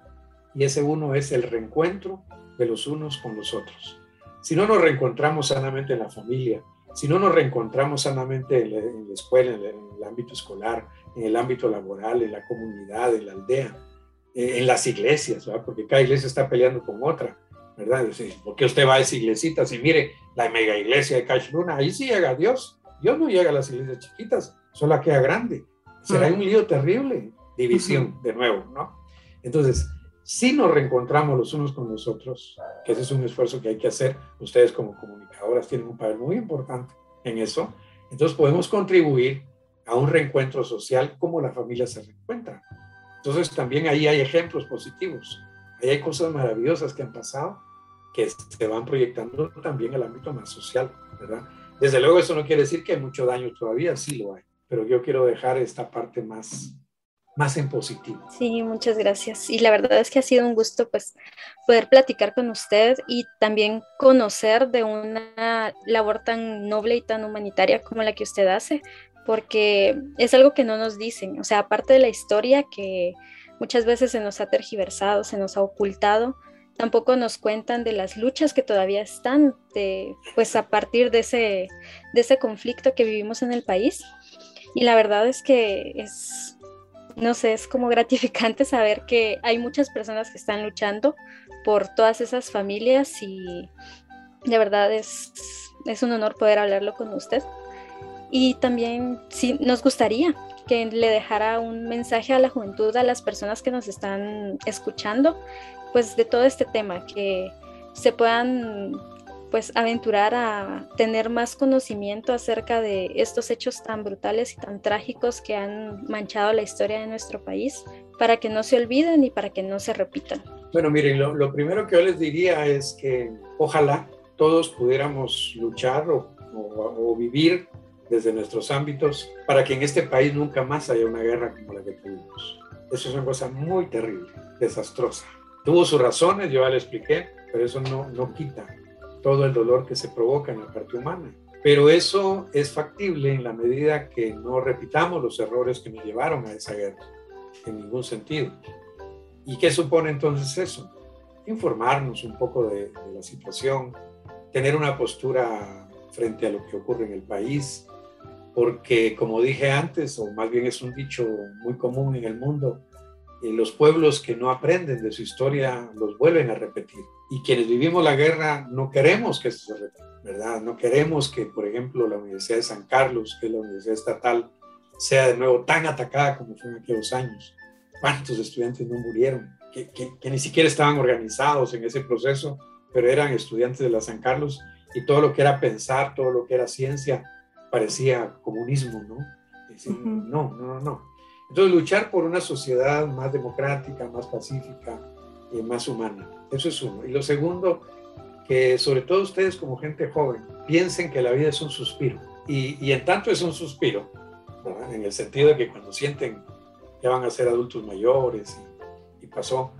Y ese uno es el reencuentro de los unos con los otros si no nos reencontramos sanamente en la familia, si no nos reencontramos sanamente en la, escuela, en el, ámbito escolar, en el ámbito laboral, en la comunidad, en la aldea, eh, en las iglesias, ¿verdad? porque cada iglesia está peleando con otra, ¿verdad? ¿Por qué usted va a esa iglesita? Si mire la mega iglesia de Cash Luna, ahí sí llega Dios. Dios no llega a las iglesias chiquitas, solo queda grande. Será un lío terrible, división de nuevo, ¿no? Entonces, si nos reencontramos los unos con los otros, que ese es un esfuerzo que hay que hacer, ustedes como comunicadoras tienen un papel muy importante en eso, entonces podemos contribuir a un reencuentro social como la familia se reencuentra. Entonces también ahí hay ejemplos positivos, ahí hay cosas maravillosas que han pasado que se van proyectando también al ámbito más social, ¿verdad? Desde luego eso no quiere decir que hay mucho daño todavía, sí lo hay, pero yo quiero dejar esta parte más, más en positivo. Sí, muchas gracias. Y la verdad es que ha sido un gusto pues poder platicar con usted y también conocer de una labor tan noble y tan humanitaria como la que usted hace, porque es algo que no nos dicen, o sea, aparte de la historia que muchas veces se nos ha tergiversado, se nos ha ocultado, tampoco nos cuentan de las luchas que todavía están, de, pues a partir de ese, de ese conflicto que vivimos en el país. Y la verdad es que es, no sé, es como gratificante saber que hay muchas personas que están luchando por todas esas familias y de verdad es, es un honor poder hablarlo con usted. Y también sí, nos gustaría que le dejara un mensaje a la juventud, a las personas que nos están escuchando, pues de todo este tema, que se puedan pues aventurar a tener más conocimiento acerca de estos hechos tan brutales y tan trágicos que han manchado la historia de nuestro país, para que no se olviden y para que no se repitan. Bueno, miren, lo, primero que yo les diría es que ojalá todos pudiéramos luchar o, o vivir desde nuestros ámbitos para que en este país nunca más haya una guerra como la que tuvimos. Eso es una cosa muy terrible, desastrosa. Tuvo sus razones, yo ya le expliqué, pero eso no, no quita todo el dolor que se provoca en la parte humana. Pero eso es factible en la medida que no repitamos los errores que nos llevaron a esa guerra, en ningún sentido. ¿Y qué supone entonces eso? Informarnos un poco de, de la situación, tener una postura frente a lo que ocurre en el país, porque como dije antes, o más bien es un dicho muy común en el mundo, los pueblos que no aprenden de su historia los vuelven a repetir. Y quienes vivimos la guerra no queremos que eso se repita, ¿verdad? No queremos que, por ejemplo, la Universidad de San Carlos, que es la universidad estatal, sea de nuevo tan atacada como fue en aquellos años. ¿Cuántos estudiantes no murieron? Que, que ni siquiera estaban organizados en ese proceso, pero eran estudiantes de la San Carlos y todo lo que era pensar, todo lo que era ciencia, parecía comunismo, ¿no? no, no, no, Entonces, luchar por una sociedad más democrática, más pacífica, y más humana. Eso es uno. Y lo segundo, que sobre todo ustedes como gente joven, piensen que la vida es un suspiro. Y, y en tanto es un suspiro, en el sentido de que cuando sienten que van a ser adultos mayores y, pasó,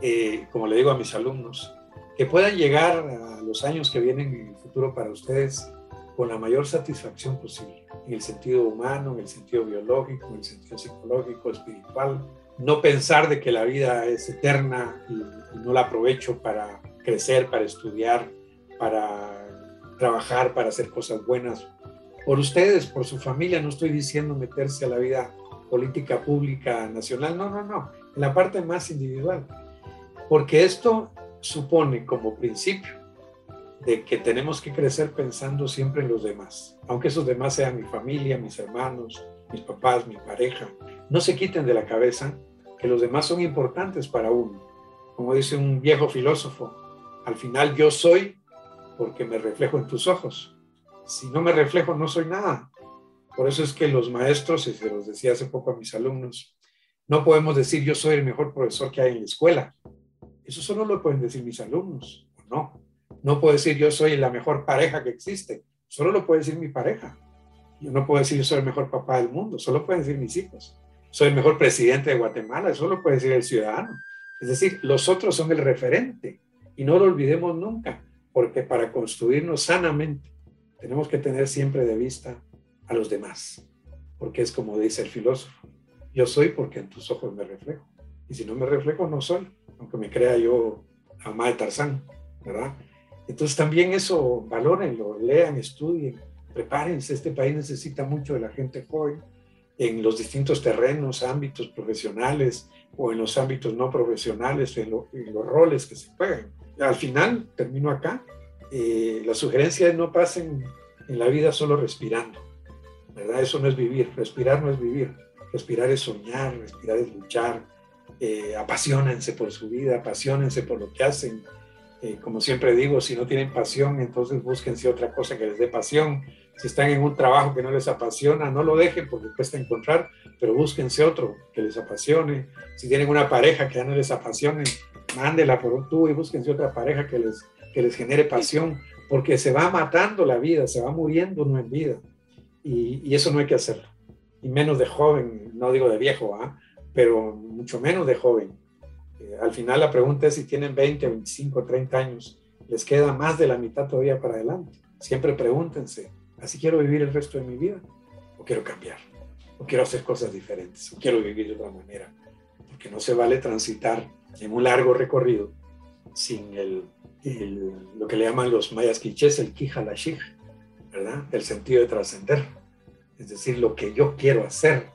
eh, como le digo a mis alumnos, que puedan llegar a los años que vienen en el futuro para ustedes con la mayor satisfacción posible, en el sentido humano, en el sentido biológico, en el sentido psicológico, espiritual. No pensar de que la vida es eterna y, no la aprovecho para crecer, para estudiar, para trabajar, para hacer cosas buenas. Por ustedes, por su familia, no estoy diciendo meterse a la vida política pública nacional, no, no, no, en la parte más individual. Porque esto supone como principio de que tenemos que crecer pensando siempre en los demás, aunque esos demás sean mi familia, mis hermanos, mis papás, mi pareja. No se quiten de la cabeza que los demás son importantes para uno. Como dice un viejo filósofo, al final yo soy porque me reflejo en tus ojos. Si no me reflejo, no soy nada. Por eso es que los maestros, y se los decía hace poco a mis alumnos, no podemos decir yo soy el mejor profesor que hay en la escuela. Eso solo lo pueden decir mis alumnos, no? Puedo decir yo soy la mejor pareja que existe, solo lo puede decir mi pareja. Yo no puedo decir yo soy el mejor papá del mundo, solo pueden decir mis hijos. Soy el mejor presidente de Guatemala, solo puede decir el ciudadano. Es decir, los otros son el referente y no lo olvidemos nunca, porque para construirnos sanamente tenemos que tener siempre de vista a los demás, porque es como dice el filósofo, yo soy porque en tus ojos me reflejo, y si no me reflejo no soy, aunque me crea yo a de Tarzán, ¿verdad? Entonces también eso, valórenlo, lean, estudien, prepárense. Este país necesita mucho de la gente joven en los distintos terrenos, ámbitos profesionales o en los ámbitos no profesionales, en, los roles que se juegan. Al final, termino acá, eh, la sugerencia es no pasen en la vida solo respirando, ¿verdad? Eso no es vivir, respirar no es vivir, respirar es soñar, respirar es luchar, eh, apasionense por su vida, apasionense por lo que hacen, eh, como siempre digo, si no tienen pasión, entonces búsquense otra cosa que les dé pasión. Si están en un trabajo que no les apasiona, no lo dejen porque cuesta encontrar, pero búsquense otro que les apasione. Si tienen una pareja que ya no les apasione, mándela por un tubo y búsquense otra pareja que les, que les genere pasión, porque se va matando la vida, se va muriendo uno en vida. Y, eso no hay que hacerlo. Y menos de joven, no digo de viejo, ¿ah? pero mucho menos de joven. Eh, al final la pregunta es si tienen 20, 25, 30 años, les queda más de la mitad todavía para adelante. Siempre pregúntense, ¿así quiero vivir el resto de mi vida? ¿O quiero cambiar? ¿O quiero hacer cosas diferentes? ¿O quiero vivir de otra manera? Porque no se vale transitar en un largo recorrido sin el, lo que le llaman los mayas quichés, el kijalashik, ¿verdad? El sentido de trascender. Es decir, lo que yo quiero hacer,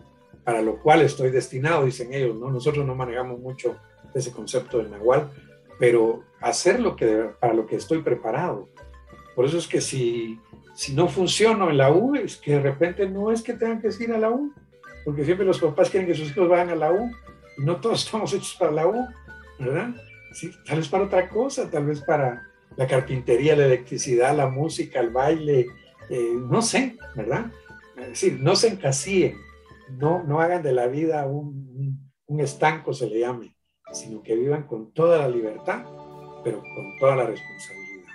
para lo cual estoy destinado, dicen ellos, ¿no? Nosotros no manejamos mucho ese concepto del nahual, pero hacer lo que, para lo que estoy preparado. Por eso es que si, si no funciono en la U, es que de repente no es que tengan que ir a la U, porque siempre los papás quieren que sus hijos vayan a la U, y no todos estamos hechos para la U, ¿verdad? Sí, tal vez para otra cosa, tal vez para la carpintería, la electricidad, la música, el baile, eh, no sé, ¿verdad? Es decir, no se encasíen, no, no hagan de la vida un, un estanco, se le llame, sino que vivan con toda la libertad, pero con toda la responsabilidad.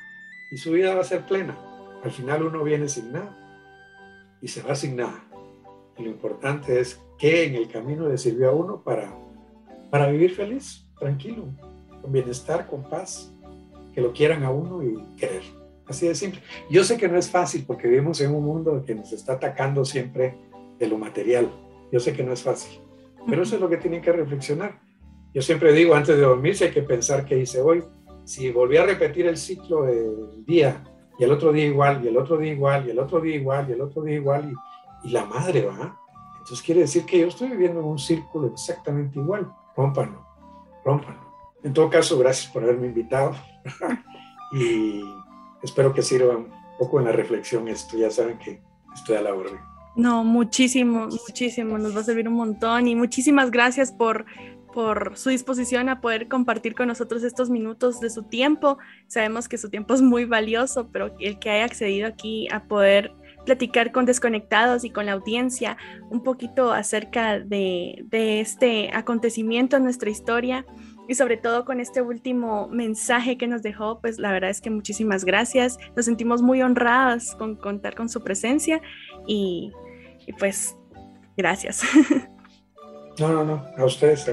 Y su vida va a ser plena. Al final uno viene sin nada y se va sin nada. Y lo importante es que en el camino le sirvió a uno para, para vivir feliz, tranquilo, con bienestar, con paz, que lo quieran a uno y querer. Así de simple. Yo sé que no es fácil porque vivimos en un mundo que nos está atacando siempre de lo material. Yo sé que no es fácil, pero eso es lo que tienen que reflexionar. Yo siempre digo, antes de dormir, si hay que pensar qué hice hoy. Si volví a repetir el ciclo del día, y el otro día igual, y el otro día igual, y el otro día igual, y el otro día igual, y, la madre va. Entonces quiere decir que yo estoy viviendo en un círculo exactamente igual. Rómpanlo, rómpanlo. En todo caso, gracias por haberme invitado y espero que sirva un poco en la reflexión esto. Ya saben que estoy a la orden. No, muchísimo, muchísimo. Nos va a servir un montón y muchísimas gracias por por su disposición a poder compartir con nosotros estos minutos de su tiempo. Sabemos que su tiempo es muy valioso, pero el que haya accedido aquí a poder platicar con desconectados y con la audiencia un poquito acerca de, este acontecimiento en nuestra historia y sobre todo con este último mensaje que nos dejó, pues la verdad es que muchísimas gracias. Nos sentimos muy honradas con contar con su presencia y, y pues gracias. No, no, no, a ustedes,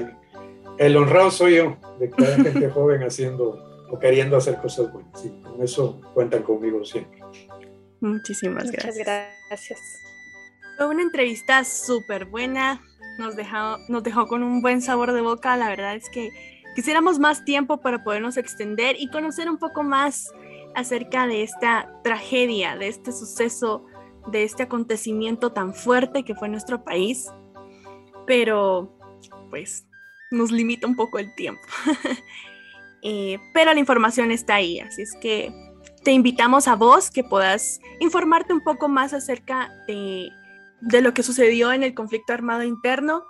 el honrado soy yo de que haya gente joven haciendo o queriendo hacer cosas buenas. Sí, con eso cuentan conmigo siempre. Muchísimas gracias. Muchas gracias. Fue una entrevista súper buena. Nos dejó, nos dejó con un buen sabor de boca. La verdad es que quisiéramos más tiempo para podernos extender y conocer un poco más acerca de esta tragedia, de este suceso, de este acontecimiento tan fuerte que fue nuestro país. Pero, pues, nos limita un poco el tiempo. Eh, pero la información está ahí, así es que te invitamos a vos que puedas informarte un poco más acerca de, de lo que sucedió en el conflicto armado interno,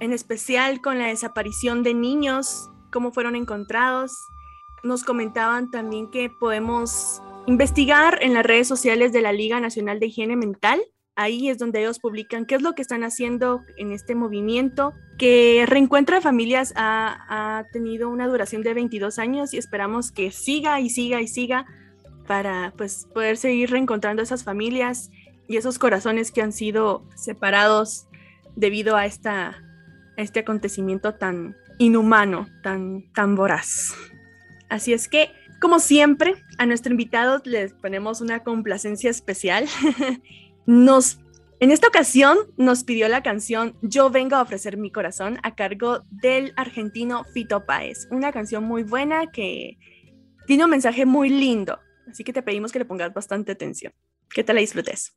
en especial con la desaparición de niños, cómo fueron encontrados. Nos comentaban también que podemos investigar en las redes sociales de la Liga Nacional de Higiene Mental Ahí es donde ellos publican qué es lo que están haciendo en este movimiento, que Reencuentro de Familias ha, tenido una duración de 22 años y esperamos que siga y siga y siga para pues, poder seguir reencontrando esas familias y esos corazones que han sido separados debido a, esta, a este acontecimiento tan inhumano, tan, tan voraz. Así es que, como siempre, a nuestro invitado les ponemos una complacencia especial. Nos, en esta ocasión nos pidió la canción Yo vengo a ofrecer mi corazón a cargo del argentino Fito Páez. Una canción muy buena que tiene un mensaje muy lindo. Así que te pedimos que le pongas bastante atención. Que te la disfrutes.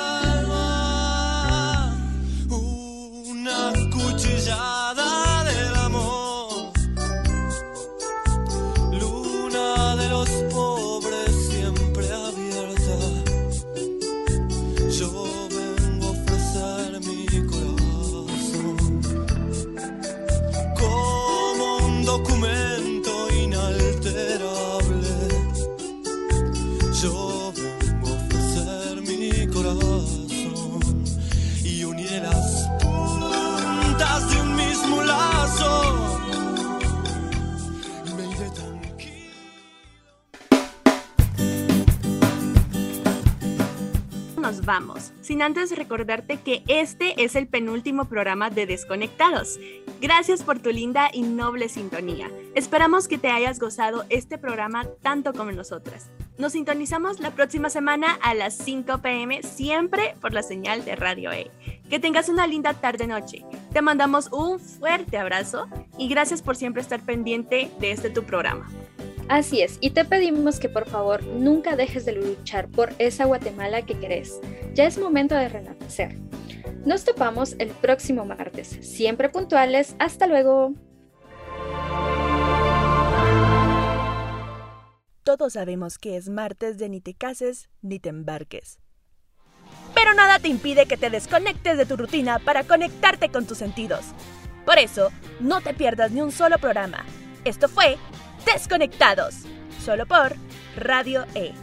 Vamos, sin antes recordarte que este es el penúltimo programa de Desconectados. Gracias por tu linda y noble sintonía. Esperamos que te hayas gozado este programa tanto como nosotras. Nos sintonizamos la próxima semana a las 5 pm, siempre por la señal de Radio E. Que tengas una linda tarde-noche. Te mandamos un fuerte abrazo y gracias por siempre estar pendiente de este tu programa. Así es, y te pedimos que por favor nunca dejes de luchar por esa Guatemala que querés. Ya es momento de renacer. Nos topamos el próximo martes, siempre puntuales. Hasta luego. Todos sabemos que es martes de ni te cases ni te embarques. Pero nada te impide que te desconectes de tu rutina para conectarte con tus sentidos. Por eso, no te pierdas ni un solo programa. Esto fue desconectados, solo por Radio E.